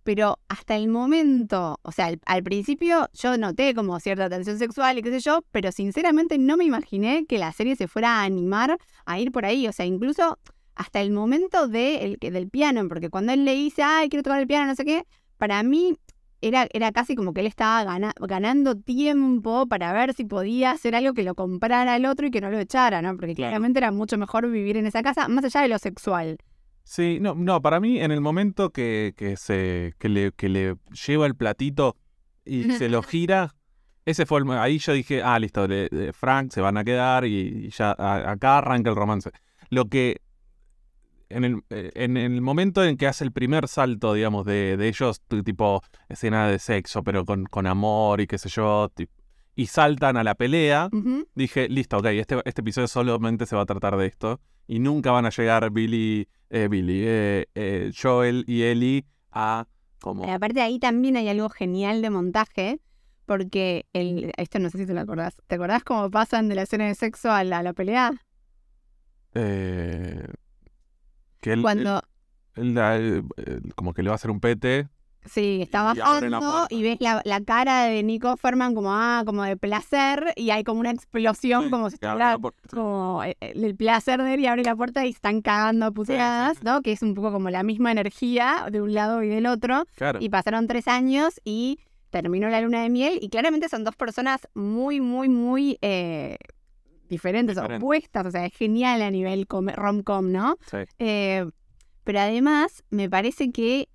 Pero hasta el momento, o sea, al, al principio yo noté como cierta tensión sexual y qué sé yo, pero sinceramente no me imaginé que la serie se fuera a animar a ir por ahí. O sea, incluso hasta el momento de el, que- del piano, porque cuando él le dice, ay, quiero tocar el piano, no sé qué, para mí era, era casi como que él estaba gana- ganando tiempo para ver si podía hacer algo que lo comprara al otro y que no lo echara, ¿no? Porque Claro. claramente era mucho mejor vivir en esa casa, más allá de lo sexual. Sí, no, no, para mí en el momento que, que se que le, que le lleva el platito y se lo gira, ese fue el ahí yo dije, ah, listo, le- le- Frank se van a quedar y, y ya a- acá arranca el romance. Lo que en el, eh, en el momento en que hace el primer salto, digamos, de, de ellos, tipo escena de sexo, pero con, con amor y qué sé yo, y saltan a la pelea, dije, listo, ok, este, este episodio solamente se va a tratar de esto. Y nunca van a llegar Billy, eh, Billy, eh, eh, Joel y Ellie a como... Y aparte ahí también hay algo genial de montaje, porque el, esto no sé si te lo acordás. ¿Te acordás cómo pasan de la escena de sexo a la, a la pelea? eh, que él, Cuando, él- eh, eh, como que le va a hacer un pete. Sí, está bajando y ves la, la cara de Nico Ferman como, ah, como de placer y hay como una explosión Sí, como si estuviera como eh, eh, el placer de él y abre la puerta y están cagando a puteadas, sí. ¿no? Que es un poco como la misma energía de un lado y del otro. Claro. Y pasaron tres años y terminó la luna de miel. Y claramente son dos personas muy, muy, muy eh, diferentes, opuestas. O sea, es genial a nivel com- rom-com, ¿no? Sí. Eh, pero además, me parece que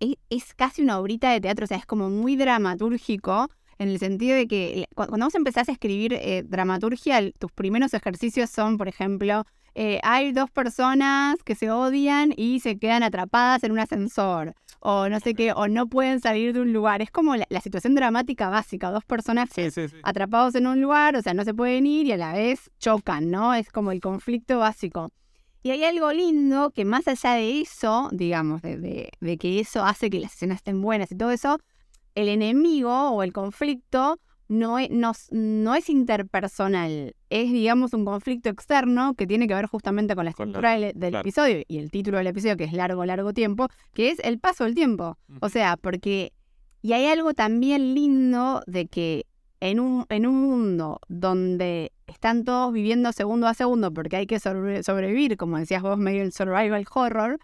es, es casi una obrita de teatro. O sea, es como muy dramatúrgico. En el sentido de que cu- cuando vos empezás a escribir eh, dramaturgia, tus primeros ejercicios son, por ejemplo, eh, hay dos personas que se odian y se quedan atrapadas en un ascensor, o no sé qué, o no pueden salir de un lugar. Es como la, la situación dramática básica, dos personas Sí, sí, sí. atrapados en un lugar, o sea, no se pueden ir y a la vez chocan, ¿no? Es como el conflicto básico. Y hay algo lindo que más allá de eso, digamos, de, de- de que eso hace que las escenas estén buenas y todo eso, el enemigo o el conflicto no es, no, es interpersonal, es, digamos, un conflicto externo que tiene que ver justamente con la Con la- estructura del, del claro. episodio y el título del episodio, que es largo, largo tiempo, que es el paso del tiempo. O sea, porque... Y hay algo también lindo de que en un, en un mundo donde están todos viviendo segundo a segundo porque hay que sobre- sobrevivir, como decías vos, medio el survival horror,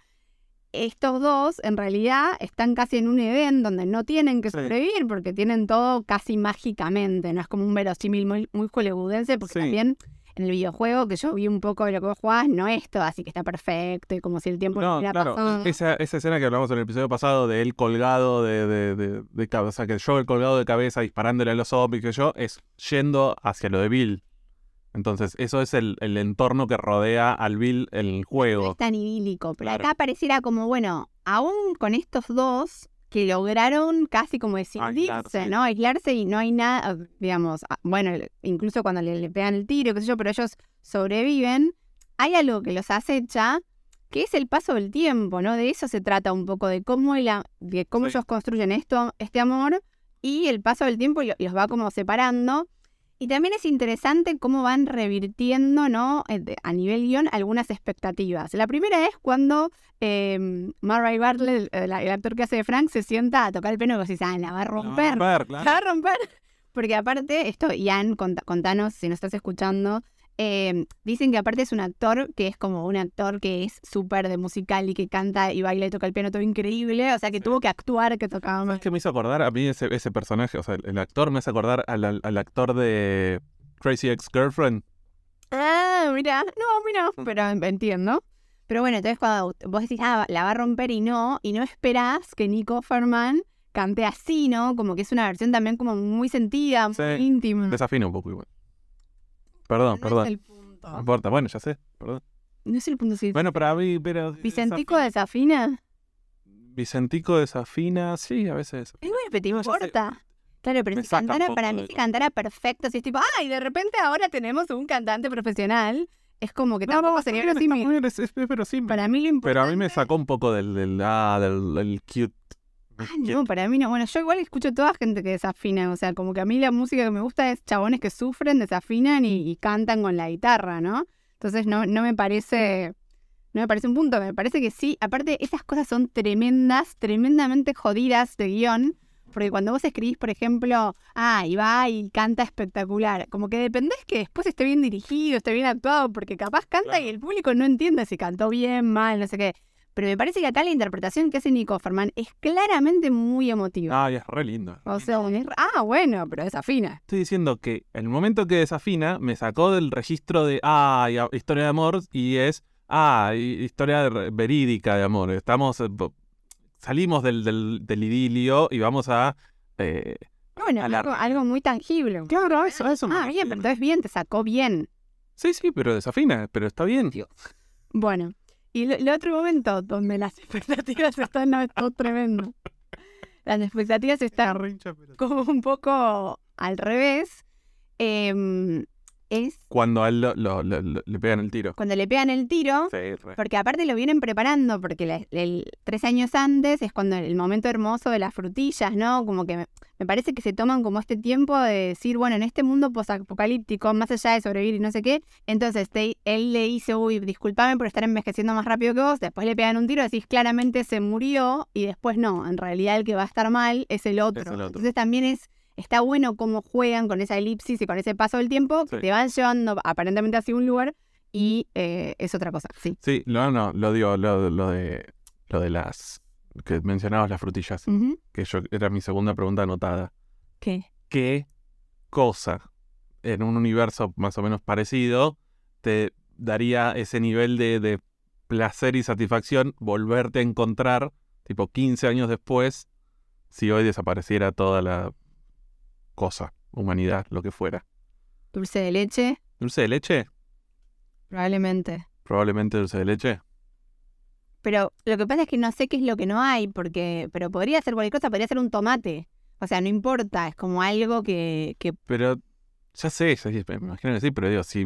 estos dos en realidad están casi en un evento donde no tienen que sobrevivir porque tienen todo casi mágicamente, no es como un verosímil muy, muy hollywoodense porque Sí. también en el videojuego que yo vi un poco de lo que vos jugás no es todo así que está perfecto y como si el tiempo No, hubiera claro. pasado. Esa, esa escena que hablamos en el episodio pasado de él colgado de, de, de, de cabeza, o sea, que yo el colgado de cabeza disparándole a los zombies que yo, es yendo hacia lo de Bill. Entonces, eso es el, el entorno que rodea al Bill en el no juego. es tan idílico. Pero Claro. acá pareciera como, bueno, aún con estos dos que lograron casi como decidirse, Aislarse. ¿no? Aislarse y no hay nada, digamos, ah, bueno, incluso cuando le, le pegan el tiro, qué sé yo, pero ellos sobreviven, hay algo que los acecha, que es el paso del tiempo, ¿no? De eso se trata un poco, de cómo, el a- de cómo Sí. ellos construyen esto, este amor y el paso del tiempo los va como separando. Y también es interesante cómo van revirtiendo, ¿no? Eh, A nivel guion, algunas expectativas. La primera es cuando eh, Murray Bartlett, el, el actor que hace de Frank, se sienta a tocar el piano y decís, ah, la va a romper. La va a romper, claro. La va a romper. Porque aparte, esto, Ian, cont- contanos si nos estás escuchando. Eh, dicen que aparte es un actor que es como un actor que es súper de musical y que canta y baila y toca el piano todo increíble. O sea que Sí. tuvo que actuar que tocaba. ¿Sabes qué me hizo acordar a mí ese, ese personaje? O sea, el, el actor me hace acordar al, al- actor de Crazy Ex-Girlfriend. Ah, mira, no, mira, Mm. pero entiendo. Pero bueno, entonces cuando vos decís, ah, la va a romper y no, y no esperás que Nico Ferman cante así, ¿no? Como que es una versión también como muy sentida, muy Sí. íntima. Desafina un poco igual. Perdón, No perdón. es el No importa, bueno, ya sé, perdón. No es el punto, sí. Bueno, para mí, pero... ¿Vicentico desafina- desafina? Vicentico desafina, sí, a veces. Es muy repetido, ya sé. importa. Claro, pero si cantara, para mí de si cantara perfecto, si es tipo, ay, de repente ahora tenemos un cantante profesional, es como que tampoco sería bien, está verosímil. bien, es, es verosímil. Para mí lo importante... Pero a mí me sacó un poco del, del, ah, del, del cute. Ah, no, para mí no. Bueno, yo igual escucho toda gente que desafina. O sea, como que a mí la música que me gusta es chabones que sufren, desafinan y, y cantan con la guitarra, ¿no? Entonces no, no me parece. No me parece un punto. Me parece que sí. Aparte, esas cosas son tremendas, tremendamente jodidas de guion. Porque cuando vos escribís, por ejemplo, ah, y va y canta espectacular, como que dependés que después esté bien dirigido, esté bien actuado, porque capaz canta Claro. y el público no entiende si cantó bien, mal, no sé qué. Pero me parece que acá la interpretación que hace Nico Ferman es claramente muy emotiva. Ay, es re lindo. o sea, es- ah, bueno, pero desafina. Estoy diciendo que el momento que desafina me sacó del registro de, ah, y historia de amor y es, ah, y- historia de- verídica de amor. Estamos, eh, salimos del, del, del idilio y vamos a... eh, Bueno, A la- algo, algo muy tangible. claro, eso, eso. Ah, bien, pero entonces bien, te sacó bien. Sí, sí, pero desafina, pero está bien. Bueno, y el otro momento donde las expectativas están, no, es todo tremendo. Las expectativas están como un poco al revés. em, es Cuando a él lo- lo- le pegan el tiro. cuando le pegan el tiro, Sí, porque aparte lo vienen preparando, porque el, tres años antes es cuando el momento hermoso de las frutillas, ¿no? Como que me, me parece que se toman como este tiempo de decir, bueno, en este mundo posapocalíptico, más allá de sobrevivir y no sé qué, entonces te- él le dice, uy, discúlpame por estar envejeciendo más rápido que vos, después le pegan un tiro, decís, claramente se murió, y después no, en realidad el que va a estar mal es el otro. Es el otro. Entonces también es... Está bueno cómo juegan con esa elipsis y con ese paso del tiempo, que Sí. te van llevando aparentemente hacia un lugar y eh, es otra cosa, sí. Sí, no, no, lo digo, lo, lo de lo de las que mencionabas las frutillas, que yo era mi segunda pregunta anotada. ¿Qué? ¿Qué cosa en un universo más o menos parecido te daría ese nivel de, de placer y satisfacción volverte a encontrar, tipo 15 años después, si hoy desapareciera toda la cosa, humanidad, lo que fuera? Dulce de leche, ¿Dulce de leche? probablemente. Probablemente dulce de leche. Pero lo que pasa es que no sé qué es lo que no hay, porque, pero podría ser cualquier cosa, podría ser un tomate. O sea, no importa, es como algo que, que Pero ya sé, ya sé, me imagino que sí, pero digo, si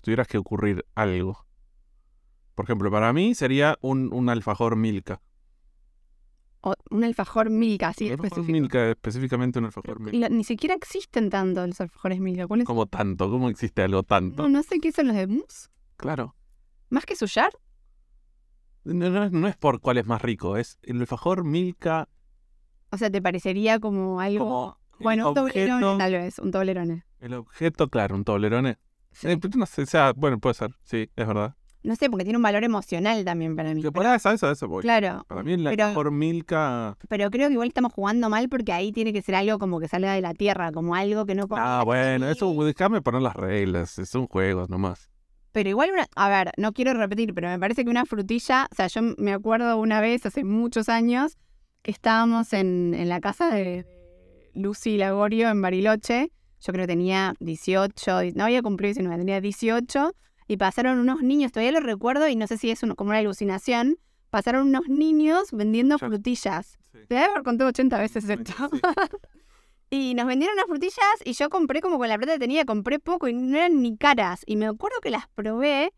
tuvieras que ocurrir algo. Por ejemplo, para mí sería un, un alfajor Milka. O- un alfajor Milka, alfajor específico. Milka, específicamente un alfajor Milka. ni siquiera existen tanto los alfajores Milka. ¿Cómo tanto? ¿Cómo existe algo tanto? No, no sé qué son los de mousse. Claro. Más que suyar. No, no es- no es por cuál es más rico, es el alfajor Milka O sea, te parecería como algo. como bueno, un objeto, toblerone, tal vez, un toblerone. el objeto, claro, un toblerone. Sí. Eh, pero no sé, o sea, bueno, puede ser, sí, es verdad. No sé, porque tiene un valor emocional también para mí. Que por eso, eso, eso voy. Claro, Para mí el pero- alfajor Milka... pero creo que igual estamos jugando mal porque ahí tiene que ser algo como que salga de la tierra, como algo que no Ah, bueno, eso, déjame poner las reglas, son juegos nomás. Pero igual, una, a ver, no quiero repetir, pero me parece que una frutilla, o sea, yo me acuerdo una vez, hace muchos años, que estábamos en, en la casa de Lucy Lagorio en Bariloche. Yo creo que tenía 18, no había cumplido 19, tenía 18. Y pasaron unos niños, todavía lo recuerdo y no sé si es un- como una alucinación. Pasaron unos niños vendiendo Ya. frutillas. Te debe haber contado 80 veces esto. Sí. Y nos vendieron las frutillas y yo compré como con la plata que tenía, compré poco y no eran ni caras. Y me acuerdo que las probé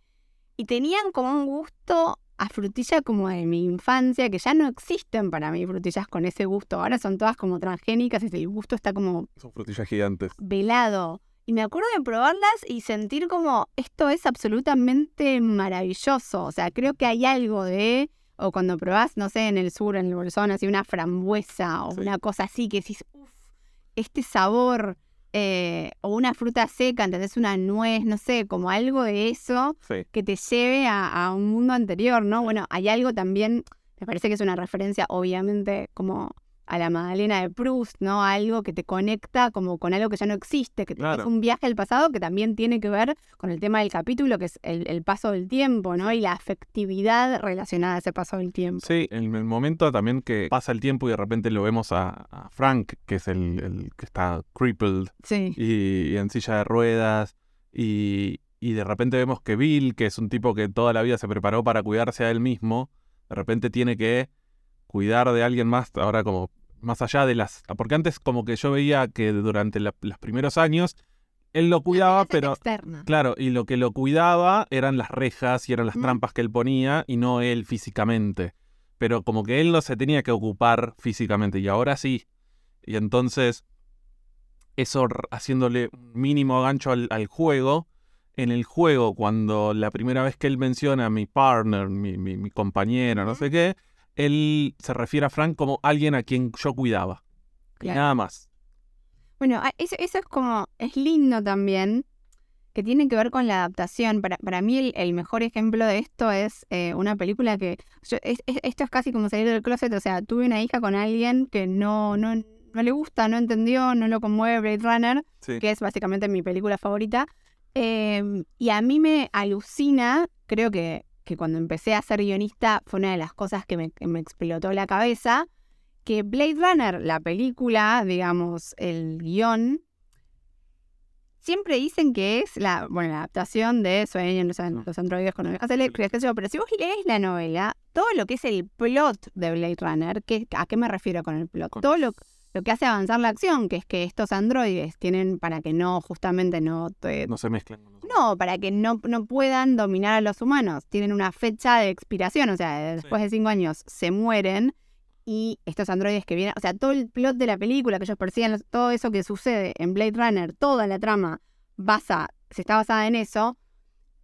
y tenían como un gusto a frutilla como de mi infancia, que ya no existen para mí frutillas con ese gusto. Ahora son todas como transgénicas y el gusto está como Son frutillas gigantes. velado. Y me acuerdo de probarlas y sentir como esto es absolutamente maravilloso. O sea, creo que hay algo de, o cuando probás, no sé, en el sur, en el bolsón, así una frambuesa o Sí. una cosa así que decís, uff, este sabor, eh, o una fruta seca, ¿entendés? Una nuez, no sé, como algo de eso Sí. que te lleve a, a un mundo anterior, ¿no? Bueno, hay algo también, me parece que es una referencia, obviamente, como a la Magdalena de Proust, ¿no? Algo que te conecta como con algo que ya no existe, que Claro. es un viaje al pasado que también tiene que ver con el tema del capítulo, que es el, el paso del tiempo, ¿no? Y la afectividad relacionada a ese paso del tiempo. Sí, en el momento también que pasa el tiempo y de repente lo vemos a, a Frank, que es el, el que está crippled Sí. y, y en silla de ruedas, y, y de repente vemos que Bill, que es un tipo que toda la vida se preparó para cuidarse a él mismo, de repente tiene que cuidar de alguien más, ahora como más allá de las... Porque antes como que yo veía que durante la- los primeros años él lo cuidaba, pero... Externa. Claro, y lo que lo cuidaba eran las rejas y eran las Mm. trampas que él ponía y no él físicamente. Pero como que él no se tenía que ocupar físicamente y ahora sí. Y entonces, eso haciéndole un mínimo gancho al, al juego. En el juego, cuando la primera vez que él menciona a mi partner, mi, mi- mi compañero, no sé qué, él se refiere a Frank como alguien a quien yo cuidaba. Claro. nada más. Bueno, eso, eso es como, es lindo también, que tiene que ver con la adaptación. Para, para mí el, el mejor ejemplo de esto es eh, una película que... yo- es- es- esto es casi como salir del closet, o sea, tuve una hija con alguien que no, no, no le gusta, no entendió, no lo conmueve Blade Runner, Sí. que es básicamente mi película favorita. Eh, y a mí me alucina, creo que, que cuando empecé a ser guionista fue una de las cosas que me, que me explotó la cabeza, que Blade Runner, la película, digamos, el guion, siempre dicen que es la, bueno, la adaptación de Sueñan los, an- los androides con ovejas eléctricas, pero si vos lees la novela, todo lo que es el plot de Blade Runner, ¿qué- ¿a qué me refiero con el plot? Todo lo, lo que hace avanzar la acción, que es que estos androides tienen, para que no, justamente no... te- No se los no, para que no, no puedan dominar a los humanos. Tienen una fecha de expiración, o sea, después de cinco años se mueren y estos androides que vienen, o sea, todo el plot de la película que ellos persiguen, todo eso que sucede en Blade Runner, toda la trama basa, se está basada en eso,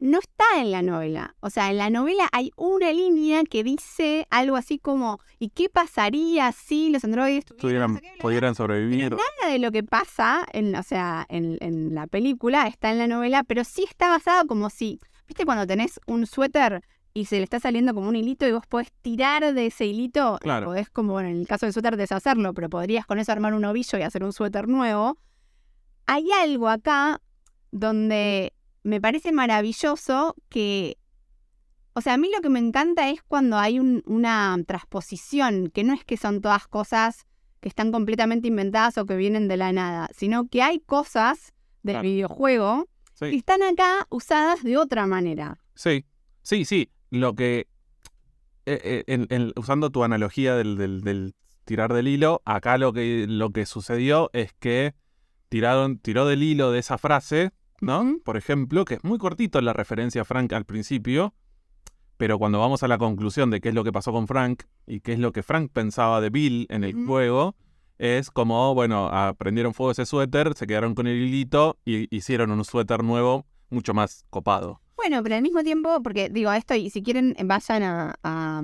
no está en la novela. O sea, en la novela hay una línea que dice algo así como, ¿y qué pasaría si los androides tuvieran Tuvieran, pudieran sobrevivir. nada de lo que pasa en, o sea, en, en la película está en la novela, pero sí está basado como si, ¿viste cuando tenés un suéter y se le está saliendo como un hilito y vos podés tirar de ese hilito? Claro. Podés como, bueno, en el caso del suéter deshacerlo, pero podrías con eso armar un ovillo y hacer un suéter nuevo. Hay algo acá donde me parece maravilloso que o sea, a mí lo que me encanta es cuando hay un- una transposición, que no es que son todas cosas que están completamente inventadas o que vienen de la nada, sino que hay cosas del Claro. videojuego que están acá usadas de otra manera. sí, sí, sí. Lo que. eh, eh, en- en- usando tu analogía del, del- del tirar del hilo, acá lo que, lo que sucedió es que tiraron, tiró del hilo de esa frase, Por ejemplo, que es muy cortito la referencia a Frank al principio, pero cuando vamos a la conclusión de qué es lo que pasó con Frank y qué es lo que Frank pensaba de Bill en el juego, es como, bueno, ah, prendieron fuego ese suéter, se quedaron con el hilito y hicieron un suéter nuevo mucho más copado. Bueno, pero al mismo tiempo, porque digo esto, y si quieren vayan a, a-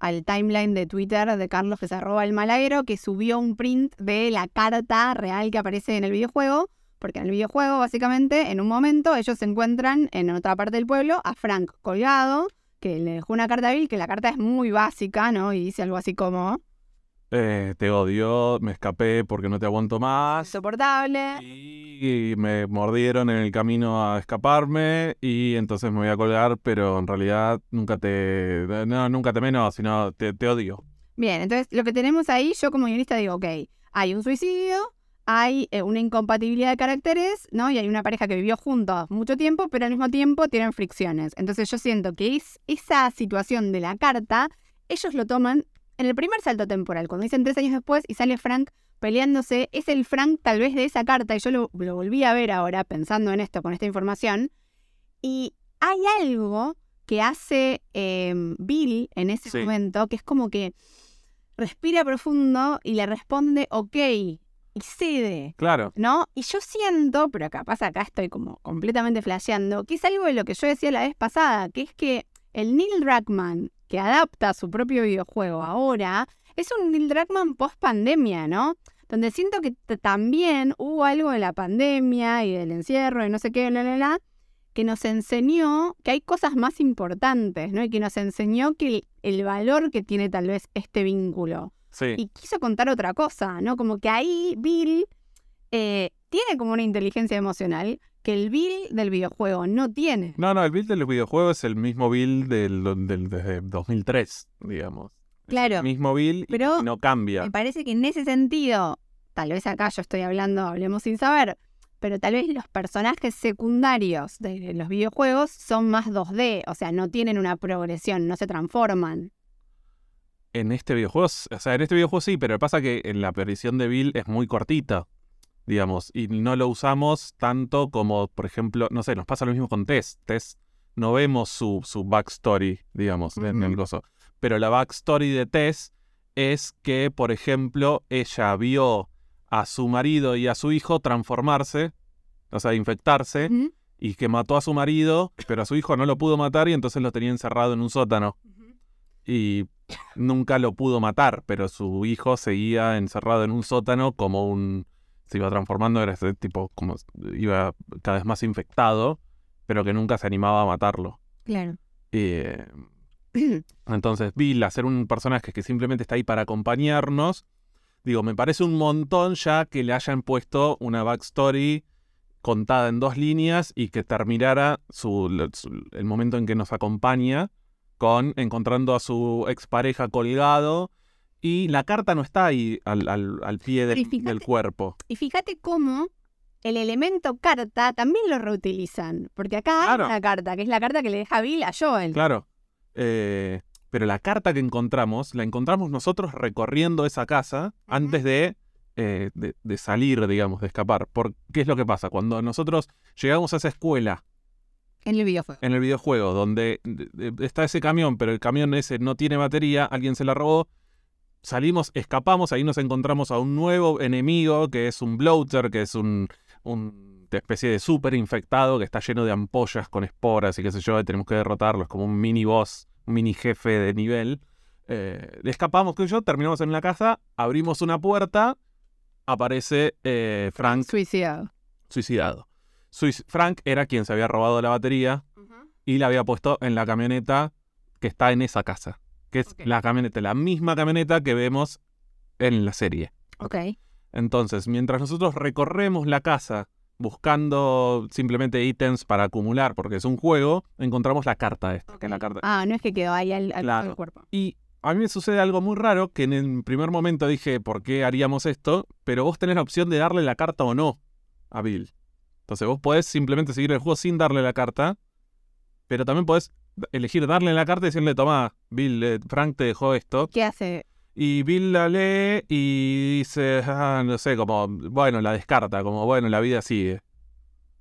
al timeline de Twitter de Carlos que se arroba el malaguero, que subió un print de la carta real que aparece en el videojuego, porque en el videojuego, básicamente, en un momento, ellos se encuentran en otra parte del pueblo a Frank colgado, que le dejó una carta a Bill, que la carta es muy básica, ¿no? Y dice algo así como, Eh, te odio, me escapé porque no te aguanto más. insoportable. Y me mordieron en el camino a escaparme y entonces me voy a colgar, pero en realidad nunca te... No, nunca te menos, sino te, te odio. Bien, entonces lo que tenemos ahí, yo como guionista digo, ok, hay un suicidio, hay eh, una incompatibilidad de caracteres, ¿no? Y hay una pareja que vivió juntos mucho tiempo, pero al mismo tiempo tienen fricciones. Entonces yo siento que es esa situación de la carta, ellos lo toman en el primer salto temporal, cuando dicen tres años después y sale Frank peleándose, es el Frank tal vez de esa carta, y yo lo, lo volví a ver ahora pensando en esto, con esta información, y hay algo que hace eh, Bill en ese Sí. momento, que es como que respira profundo y le responde ok y cede, Claro, ¿no? Y yo siento, pero capaz acá estoy como completamente flasheando, que es algo de lo que yo decía la vez pasada, que es que el Neil Druckmann que adapta su propio videojuego ahora es un Neil Druckmann post pandemia, ¿no? Donde siento que también hubo algo de la pandemia y del encierro y no sé qué, bla, bla, bla, que nos enseñó que hay cosas más importantes, ¿no? Y que nos enseñó que el, el valor que tiene tal vez este vínculo. Sí. Y quiso contar otra cosa, ¿no? Como que ahí Bill eh, tiene como una inteligencia emocional que el Bill del videojuego no tiene. No, no, el build del videojuego es el mismo build del, del, desde 2003, digamos. Es Claro, El mismo build y pero no cambia. Me parece que en ese sentido, tal vez acá yo estoy hablando, hablemos sin saber, pero tal vez los personajes secundarios de los videojuegos son más 2D, o sea, no tienen una progresión, no se transforman. En este videojuego, o sea, en este videojuego sí, pero pasa que en la aparición de Bill es muy cortita, digamos, y no lo usamos tanto como, por ejemplo, no sé, nos pasa lo mismo con Tess. Tess no vemos su, su backstory, digamos, en el gozo. Pero la backstory de Tess es que, por ejemplo, ella vio a su marido y a su hijo transformarse, o sea, infectarse, y que mató a su marido, pero a su hijo no lo pudo matar y entonces lo tenía encerrado en un sótano y nunca lo pudo matar, pero su hijo seguía encerrado en un sótano como un se iba transformando era ese tipo como iba cada vez más infectado, pero que nunca se animaba a matarlo. Claro. Eh, entonces, Bill, hacer un personaje que simplemente está ahí para acompañarnos, digo, me parece un montón ya que le hayan puesto una backstory contada en dos líneas y que terminara su, su- el momento en que nos acompaña con encontrando a su expareja colgado y la carta no está ahí al, al- al pie del, fíjate- cuerpo. Y fíjate cómo el elemento carta también lo reutilizan. Porque acá Claro. hay una carta, que es la carta que le deja Bill a Joel. Claro. Eh, pero la carta que encontramos, la encontramos nosotros recorriendo esa casa antes de, eh, de, de salir, digamos, de escapar. Por, ¿Qué es lo que pasa? Cuando nosotros llegamos a esa escuela En el videojuego. en el videojuego, donde de- de- está ese camión, pero el camión ese no tiene batería, alguien se la robó, salimos, escapamos, ahí nos encontramos a un nuevo enemigo, que es un bloater, que es un, especie de super infectado que está lleno de ampollas con esporas y qué sé yo, y tenemos que derrotarlo, es como un mini boss, un mini jefe de nivel. Eh, escapamos, qué sé yo, terminamos en la casa, abrimos una puerta, aparece eh, Frank Suicidado. suicidado. Suic- Frank era quien se había robado la batería y la había puesto en la camioneta que está en esa casa. Que es la camioneta, la misma camioneta que vemos en la serie. Ok. Entonces, mientras nosotros recorremos la casa buscando simplemente ítems para acumular, porque es un juego, encontramos la carta esta, que es la carta. Ah, no es que quedó ahí al, al Claro. cuerpo. Y a mí me sucede algo muy raro, que en el primer momento dije, ¿por qué haríamos esto? Pero vos tenés la opción de darle la carta o no a Bill. Entonces vos podés simplemente seguir el juego sin darle la carta, pero también podés elegir darle la carta y decirle, toma, Bill, eh, Frank te dejó esto. ¿Qué hace? Y Bill la lee y dice, ah, no sé, como, bueno, la descarta, como, bueno, la vida sigue.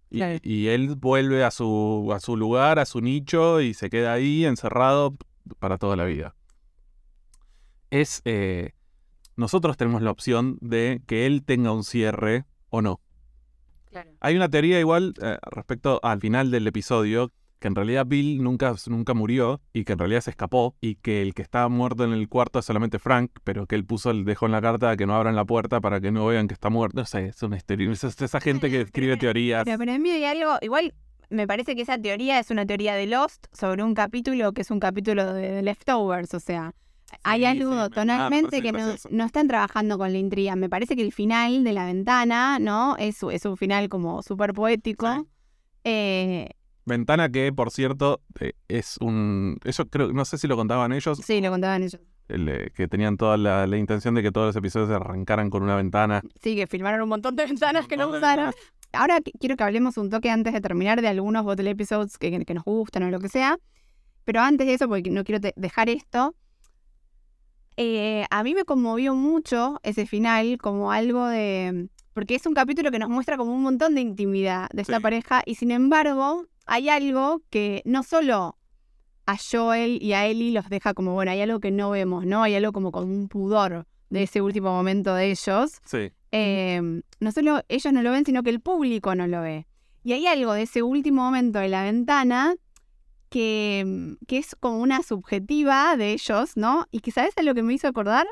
Y, Claro. y él vuelve a su, a su lugar, a su nicho y se queda ahí encerrado para toda la vida. Es, eh, nosotros tenemos la opción de que él tenga un cierre o no. Claro. Hay una teoría igual eh, respecto al final del episodio, que en realidad Bill nunca, nunca murió y que en realidad se escapó y que el que estaba muerto en el cuarto es solamente Frank, pero que él puso, el dejó en la carta que no abran la puerta para que no vean que está muerto. No sé, es una. Es es esa gente que escribe pero- teorías. Pero para mí hay algo, igual me parece que esa teoría es una teoría de Lost sobre un capítulo que es un capítulo de, de Leftovers, o sea, hay algo ah, me tonalmente que no, no están trabajando con la intriga. Me parece que el final de la ventana, ¿no? Es, es un final como súper poético. Sí. Eh, Ventana que, por cierto, eh, es un... Eso creo, no sé si lo contaban ellos, sí, lo contaban ellos. el, eh, que tenían toda la, la intención de que todos los episodios se arrancaran con una ventana. Sí, que filmaron un montón de ventanas que no usaron. Ahora qu- quiero que hablemos un toque antes de terminar de algunos bottle episodes que, que- nos gustan o lo que sea. Pero antes de eso, porque no quiero dejar esto, eh, a mí me conmovió mucho ese final como algo de... Porque es un capítulo que nos muestra como un montón de intimidad de esta Sí. pareja y sin embargo hay algo que no solo a Joel y a Ellie los deja como, bueno, hay algo que no vemos, ¿no? Hay algo como con un pudor de ese último momento de ellos. Sí. Eh, no solo ellos no lo ven, sino que el público no lo ve. Y hay algo de ese último momento de la ventana que, que es como una subjetiva de ellos, ¿no? Y que, ¿sabes a lo que me hizo acordar?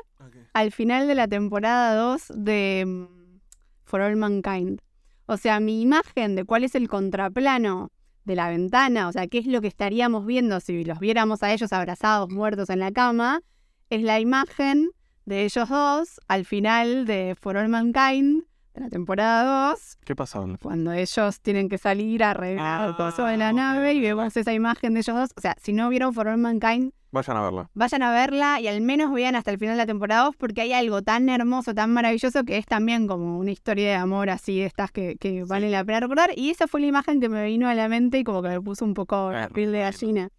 Al final de la temporada 2 de mm, For All Mankind. O sea, mi imagen de cuál es el contraplano de la ventana, o sea, qué es lo que estaríamos viendo si los viéramos a ellos abrazados, muertos en la cama, es la imagen de ellos dos al final de For All Mankind, de la temporada 2, ¿Qué la- cuando ellos tienen que salir a arreglar Ah, coso de la nave y vemos esa imagen de ellos dos. O sea, si no vieron For All Mankind, Vayan a verla. vayan a verla y al menos vean hasta el final de la temporada 2 porque hay algo tan hermoso, tan maravilloso que es también como una historia de amor así de estas que, que vale la pena recordar. Y esa fue la imagen que me vino a la mente y como que me puso un poco la piel de gallina.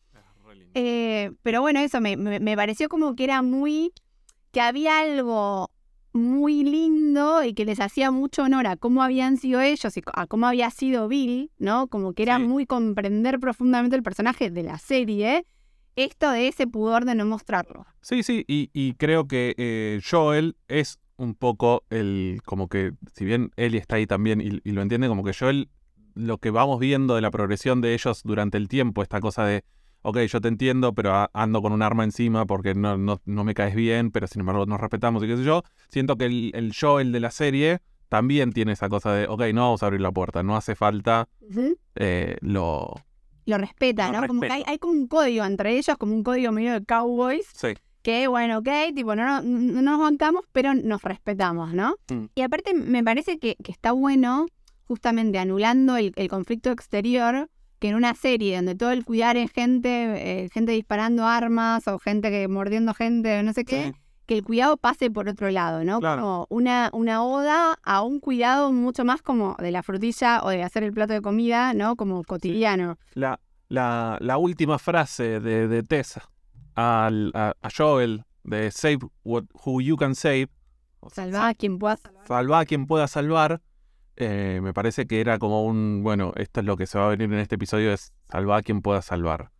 Eh, pero bueno, eso me, me- me pareció como que era muy. que había algo muy lindo y que les hacía mucho honor a cómo habían sido ellos y a cómo había sido Bill, ¿no? Como que era Sí. muy comprender profundamente el personaje de la serie. Esto de ese pudor de no mostrarlo. Sí, sí, y, y creo que eh, Joel es un poco el, como que, si bien Ellie está ahí también y, y lo entiende, como que Joel, lo que vamos viendo de la progresión de ellos durante el tiempo, esta cosa de, ok, yo te entiendo, pero ando con un arma encima porque no, no, no me caes bien, pero sin embargo nos respetamos y qué sé yo, siento que el, el Joel de la serie también tiene esa cosa de, ok, no vamos a abrir la puerta, no hace falta eh, lo... Lo respeta, ¿no? Como que hay, hay como un código entre ellos, como un código medio de cowboys, Sí. que bueno, ok, tipo, no, no, no nos bancamos, pero nos respetamos, ¿no? Mm. Y aparte me parece que, que está bueno, justamente anulando el, el conflicto exterior, que en una serie donde todo el cuidar es gente, eh, gente disparando armas o gente que mordiendo gente, no sé qué, Sí. que el cuidado pase por otro lado, ¿no? Claro. Como una, una oda a un cuidado mucho más como de la frutilla o de hacer el plato de comida, ¿no? Como cotidiano. La, la, la última frase de, de Tessa al, a, a Joel de Save what, Who You Can Save, Salvar a quien pueda salvar. salva a quien pueda salvar, eh, me parece que era como un, bueno, esto es lo que se va a venir en este episodio, es salva a quien pueda salvar.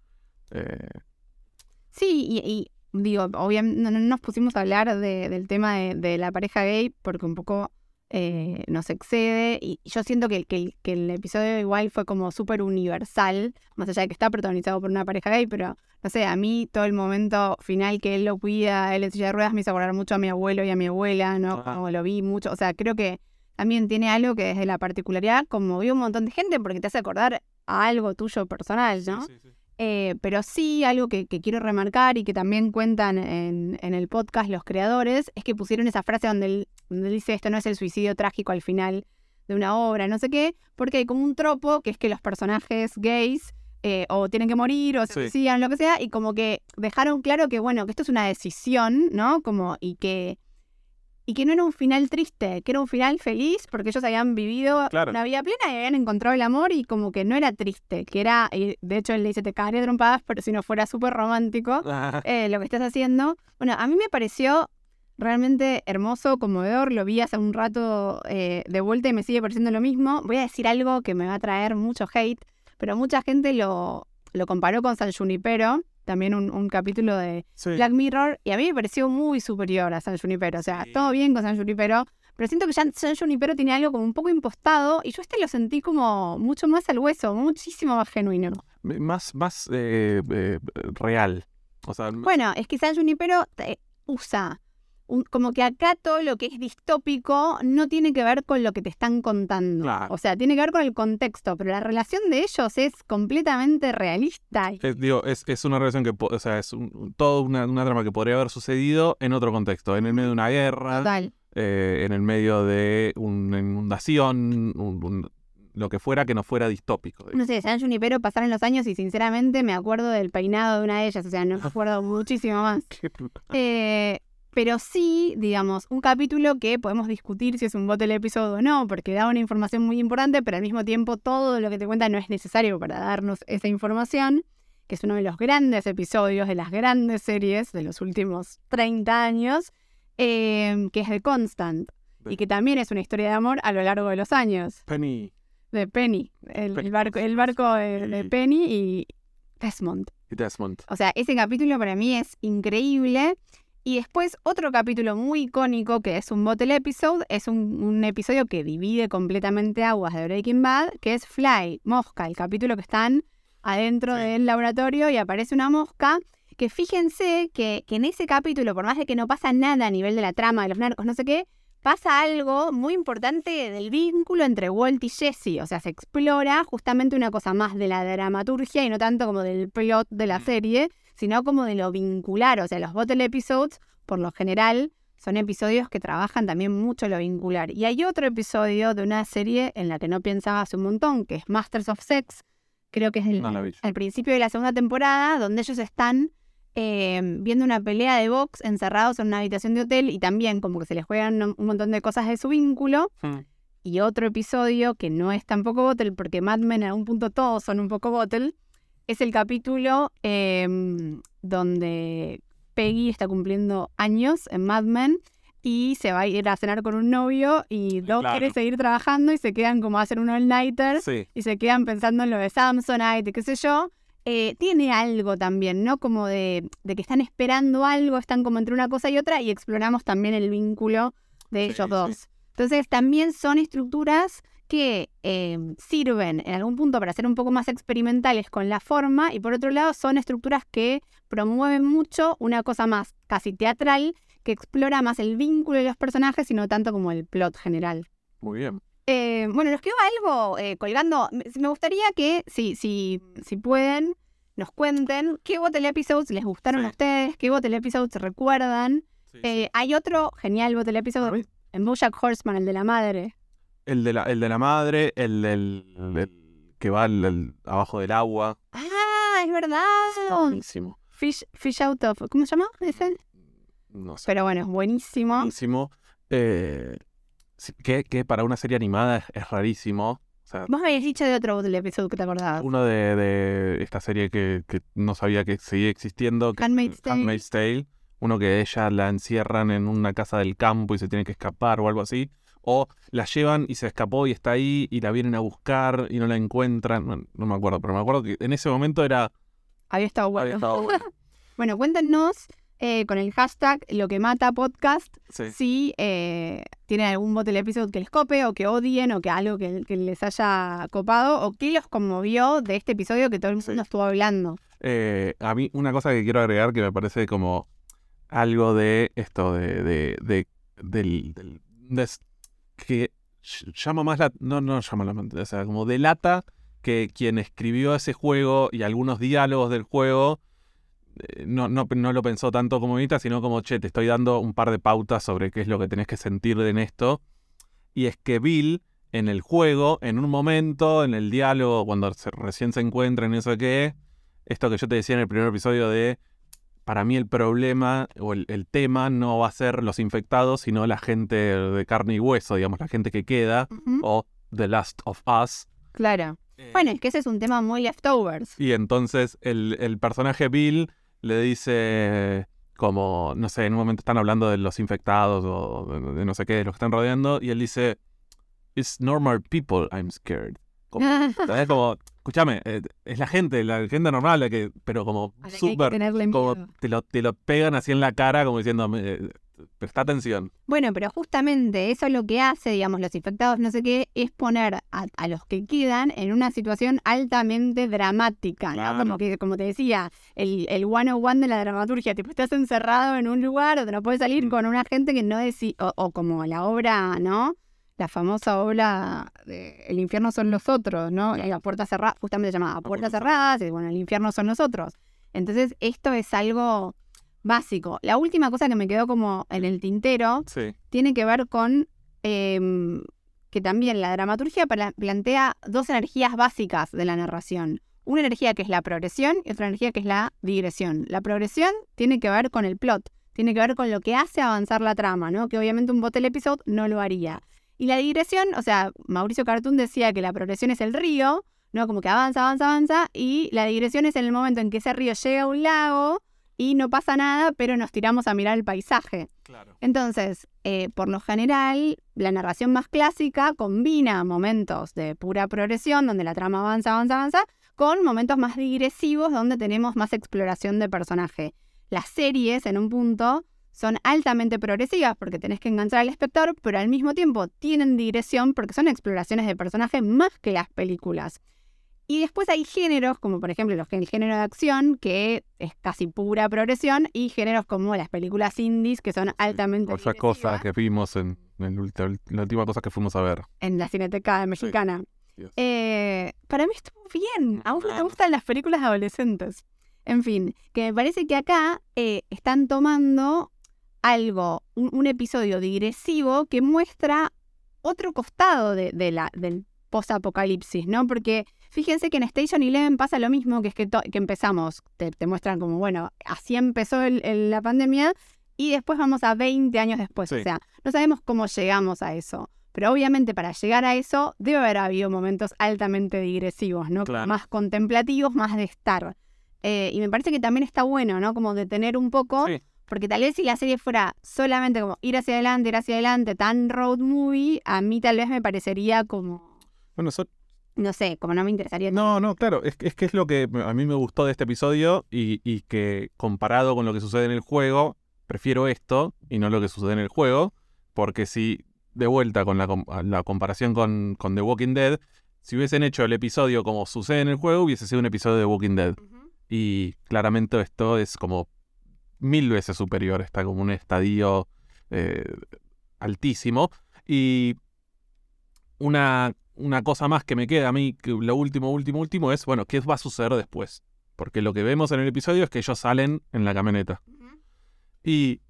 Eh, Sí, y, y digo, obviamente no, no nos pusimos a hablar de- del tema de, de la pareja gay porque un poco eh, nos excede y yo siento que, que el episodio igual fue como súper universal, más allá de que está protagonizado por una pareja gay, pero no sé, a mí todo el momento final que él lo cuida, él en silla de ruedas me hizo acordar mucho a mi abuelo y a mi abuela, ¿no? Ah. Como lo vi mucho, o sea, creo que también tiene algo que desde la particularidad conmovió un montón de gente porque te hace acordar a algo tuyo personal, ¿no? sí, sí, sí. Eh, pero sí, algo que, que quiero remarcar y que también cuentan en, en el podcast los creadores, es que pusieron esa frase donde él, donde dice esto no es el suicidio trágico al final de una obra, no sé qué, porque hay como un tropo que es que los personajes gays eh, o tienen que morir o se suicidan, lo que sea, y como que dejaron claro que bueno, que esto es una decisión, ¿no? Como, y que, y que no era un final triste, que era un final feliz porque ellos habían vivido Claro. una vida plena y habían encontrado el amor y como que no era triste, que era, y de hecho él le dice te cagaré a trompadas, pero si no fuera súper romántico Ah, eh, lo que estás haciendo. Bueno, a mí me pareció realmente hermoso, conmovedor, lo vi hace un rato eh, de vuelta y me sigue pareciendo lo mismo. Voy a decir algo que me va a traer mucho hate, pero mucha gente lo, lo comparó con San Junipero, también un, un capítulo de sí. Black Mirror, y a mí me pareció muy superior a San Junipero. O sea, Sí. todo bien con San Junipero, pero siento que ya San Junipero tiene algo como un poco impostado, y yo este lo sentí como mucho más al hueso, muchísimo más genuino. Más, más eh, eh, real. O sea, Bueno, es que San Junipero eh, usa un- como que acá todo lo que es distópico no tiene que ver con lo que te están contando. Claro. O sea, tiene que ver con el contexto, pero la relación de ellos es completamente realista. Es, digo, es, es una relación que, o sea, es un, toda una, una trama que podría haber sucedido en otro contexto, en el medio de una guerra, Total. eh, en el medio de una inundación, un- un- lo que fuera que no fuera distópico. No sé, San Junipero pasaron los años y sinceramente me acuerdo del peinado de una de ellas, o sea, no me acuerdo muchísimo más. Eh, pero sí, digamos, un capítulo que podemos discutir si es un bote el episodio o no, porque da una información muy importante, pero al mismo tiempo todo lo que te cuenta no es necesario para darnos esa información, que es uno de los grandes episodios de las grandes series de los últimos 30 años, eh, que es The Constant, y que también es una historia de amor a lo largo de los años, Penny de Penny, el, Penny. el barco, el barco de, de. Penny y Desmond. y Desmond. O sea, ese capítulo para mí es increíble. Y después otro capítulo muy icónico que es un bottle episode, es un, un episodio que divide completamente aguas de Breaking Bad, que es Fly, Mosca, el capítulo que están adentro Sí. del laboratorio y aparece una mosca. Que fíjense que, que en ese capítulo, por más de que no pasa nada a nivel de la trama de los narcos, no sé qué, pasa algo muy importante del vínculo entre Walt y Jesse. O sea, se explora justamente una cosa más de la dramaturgia y no tanto como del plot de la Mm. serie, sino como de lo vincular. O sea, los bottle episodes, por lo general, son episodios que trabajan también mucho lo vincular. Y hay otro episodio de una serie en la que no pensaba hace un montón, que es Masters of Sex. Creo que es el, No principio de la segunda temporada, donde ellos están eh, viendo una pelea de box encerrados en una habitación de hotel y también como que se les juegan un un montón de cosas de su vínculo. Hmm. Y otro episodio que no es tampoco bottle, porque Mad Men en algún punto todos son un poco bottle, es el capítulo em, donde Peggy está cumpliendo años en Mad Men y se va a ir a cenar con un novio y Doc Claro. quiere seguir trabajando y se quedan como a hacer un all-nighter Sí, y se quedan pensando en lo de Samsonite, qué sé yo, eh, tiene algo también, ¿no? Como de, de que están esperando algo, están como entre una cosa y otra y exploramos también el vínculo de Sí, ellos sí. dos. Entonces también son estructuras que eh, sirven en algún punto para ser un poco más experimentales con la forma y por otro lado son estructuras que promueven mucho una cosa más casi teatral que explora más el vínculo de los personajes y no tanto como el plot general. Muy bien. Eh, bueno, nos quedó algo eh, colgando. Me gustaría que, si, si, si pueden, nos cuenten qué Bottle Episodes les gustaron Sí. a ustedes, qué Bottle Episodes recuerdan. Hay otro genial Bottle Episode en Bojack Horseman, el de la madre. El de la, el de la madre, el del el que va al- al- abajo del agua. Ah, es verdad. Buenísimo. Fish, fish out of. ¿Cómo se llama ese? No sé. Pero bueno, es buenísimo. Buenísimo. Eh, que, que para una serie animada es, es rarísimo. O sea, Vos me habías dicho de otro Episode que te acordabas. uno de, de esta serie que, que no sabía que seguía existiendo. que- Handmaid's Tale. Handmaid's Tale. Uno que ella la encierran en una casa del campo y se tiene que escapar o algo así. O la llevan y se escapó y está ahí y la vienen a buscar y no la encuentran. No, no me acuerdo, pero me acuerdo que en ese momento era... Había estado bueno. había estado bueno. Bueno, cuéntenos eh, con el hashtag lo que mata podcast Sí. si eh, tienen algún bottle episode que les cope o que odien o que algo que, que les haya copado o qué los conmovió de este episodio que todo el mundo Sí. estuvo hablando. Eh, a mí una cosa que quiero agregar que me parece como algo de esto de, de, de- del, del- que ll- llama más la no no llama la o sea como delata que quien escribió ese juego y algunos diálogos del juego eh, no, no, no lo pensó tanto como Vita, sino como, che, te estoy dando un par de pautas sobre qué es lo que tenés que sentir en esto. Y es que Bill, en el juego, en un momento, en el diálogo, cuando recién se encuentran y eso que, esto que yo te decía en el primer episodio de, para mí el problema o el, el tema no va a ser los infectados, sino la gente de carne y hueso, digamos, la gente que queda, o The Last of Us. Claro. Bueno, es que ese es un tema muy leftovers. Y entonces el, el personaje Bill le dice como, no sé, en un momento están hablando de los infectados o de, de no sé qué, de los que están rodeando, y él dice, It's normal people I'm scared. Como, ¿sabes? Como, escúchame, eh, es la gente, la gente normal, la que, pero como súper, como te lo, te lo pegan así en la cara, como diciendo, eh, presta atención. Bueno, pero justamente eso lo que hace, digamos, los infectados, no sé qué, es poner a, a los que quedan en una situación altamente dramática, ¿no? Claro. Como que, como te decía, el, el one de la dramaturgia, tipo, estás encerrado en un lugar donde no puedes salir Mm. con una gente que no deci o, o como la obra, ¿no? La famosa obra de El infierno son los otros, ¿no? La puerta cerrada, justamente llamada Puertas puerta cerradas, y bueno, el infierno son los otros. Entonces, esto es algo básico. La última cosa que me quedó como en el tintero Sí. tiene que ver con em, que también la dramaturgia pla- plantea dos energías básicas de la narración. Una energía que es la progresión y otra energía que es la digresión. La progresión tiene que ver con el plot, tiene que ver con lo que hace avanzar la trama, ¿no? Que obviamente un bottle episode no lo haría. Y la digresión, o sea, Mauricio Cartoon decía que la progresión es el río, ¿no? Como que avanza, avanza, avanza, y la digresión es en el momento en que ese río llega a un lago y no pasa nada, pero nos tiramos a mirar el paisaje. Claro. Entonces, eh, por lo general, la narración más clásica combina momentos de pura progresión, donde la trama avanza, avanza, avanza, con momentos más digresivos, donde tenemos más exploración de personaje. Las series, en un punto, son altamente progresivas porque tenés que enganchar al espectador, pero al mismo tiempo tienen digresión porque son exploraciones de personaje más que las películas. Y después hay géneros, como por ejemplo los, el género de acción, que es casi pura progresión, y géneros como las películas indies, que son altamente Otra cosa digresivas que vimos en, en el la última cosa que fuimos a ver. en la cineteca mexicana. Eh, para mí estuvo bien. A vos no te gustan las películas adolescentes. En fin, que me parece que acá eh, están tomando algo, un, un episodio digresivo que muestra otro costado de, de la, del post-apocalipsis, ¿no? Porque fíjense que en Station Eleven pasa lo mismo, que es que, que empezamos, te, te muestran como, bueno, así empezó el- el- la pandemia y después vamos a 20 años después. Sí. O sea, no sabemos cómo llegamos a eso. Pero obviamente para llegar a eso debe haber habido momentos altamente digresivos, ¿no? Claro. Más contemplativos, más de estar. Eh, y me parece que también está bueno, ¿no? Como detener un poco, Sí. Porque tal vez si la serie fuera solamente como ir hacia adelante, ir hacia adelante, tan road movie, a mí tal vez me parecería como, Bueno, eso- no sé, como no me interesaría. No, no, claro, es, que- es que es lo que a mí me gustó de este episodio y, y que comparado con lo que sucede en el juego, prefiero esto y no lo que sucede en el juego, porque si de vuelta con la, la comparación con, con The Walking Dead, si hubiesen hecho el episodio como sucede en el juego, hubiese sido un episodio de Walking Dead. Y claramente esto es como mil veces superior, está como un estadio eh, altísimo. Y una, una cosa más que me queda a mí, que lo último, último, último, es, bueno, ¿qué va a suceder después? Porque lo que vemos en el episodio es que ellos salen en la camioneta. Y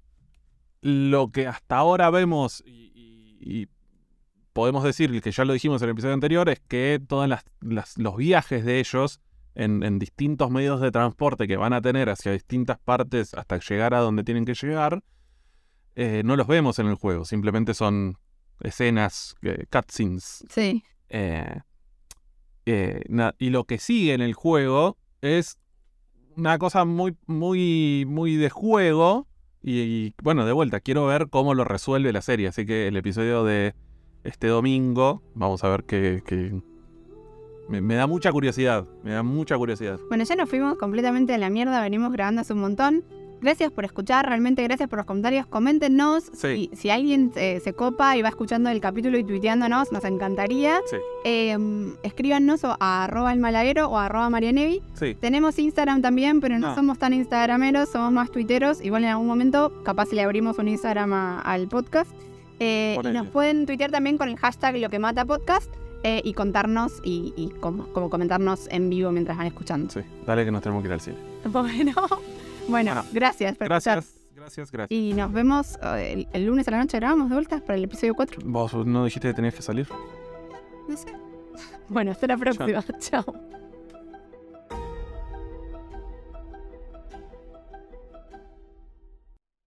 lo que hasta ahora vemos, y, y- y podemos decir que ya lo dijimos en el episodio anterior, es que todos los viajes de ellos en, en distintos medios de transporte que van a tener hacia distintas partes hasta llegar a donde tienen que llegar, eh, no los vemos en el juego, simplemente son escenas, eh, cutscenes. Sí. eh, y lo que sigue en el juego es una cosa muy, muy, muy de juego. Y, y, bueno, de vuelta, quiero ver cómo lo resuelve la serie. Así que el episodio de este domingo, vamos a ver qué. qué- Me, me da mucha curiosidad. Me da mucha curiosidad. Bueno, ya nos fuimos completamente a la mierda, venimos grabando hace un montón. Gracias por escuchar, realmente gracias por los comentarios. Coméntenos Sí. si, si alguien eh, se copa y va escuchando el capítulo y tuiteándonos, nos encantaría. Sí. Eh, escríbanos a arroba el malaguero o a arroba marianevi. Sí. Tenemos Instagram también, pero no Ah. somos tan instagrameros, somos más tuiteros. Igual en algún momento capaz le abrimos un Instagram a- al podcast. Eh, y nos pueden tuitear también con el hashtag lo que mata podcast eh, y contarnos y, y como, como comentarnos en vivo mientras van escuchando. Sí. Dale que nos tenemos que ir al cine. Bueno, bueno, Bueno, gracias por escuchar. Gracias. Gracias, gracias. Y nos vemos eh, el, el lunes a la noche. Grabamos de vuelta para el episodio 4. ¿Vos no dijiste que tenías que salir? No sé. Bueno, hasta la próxima. Chao.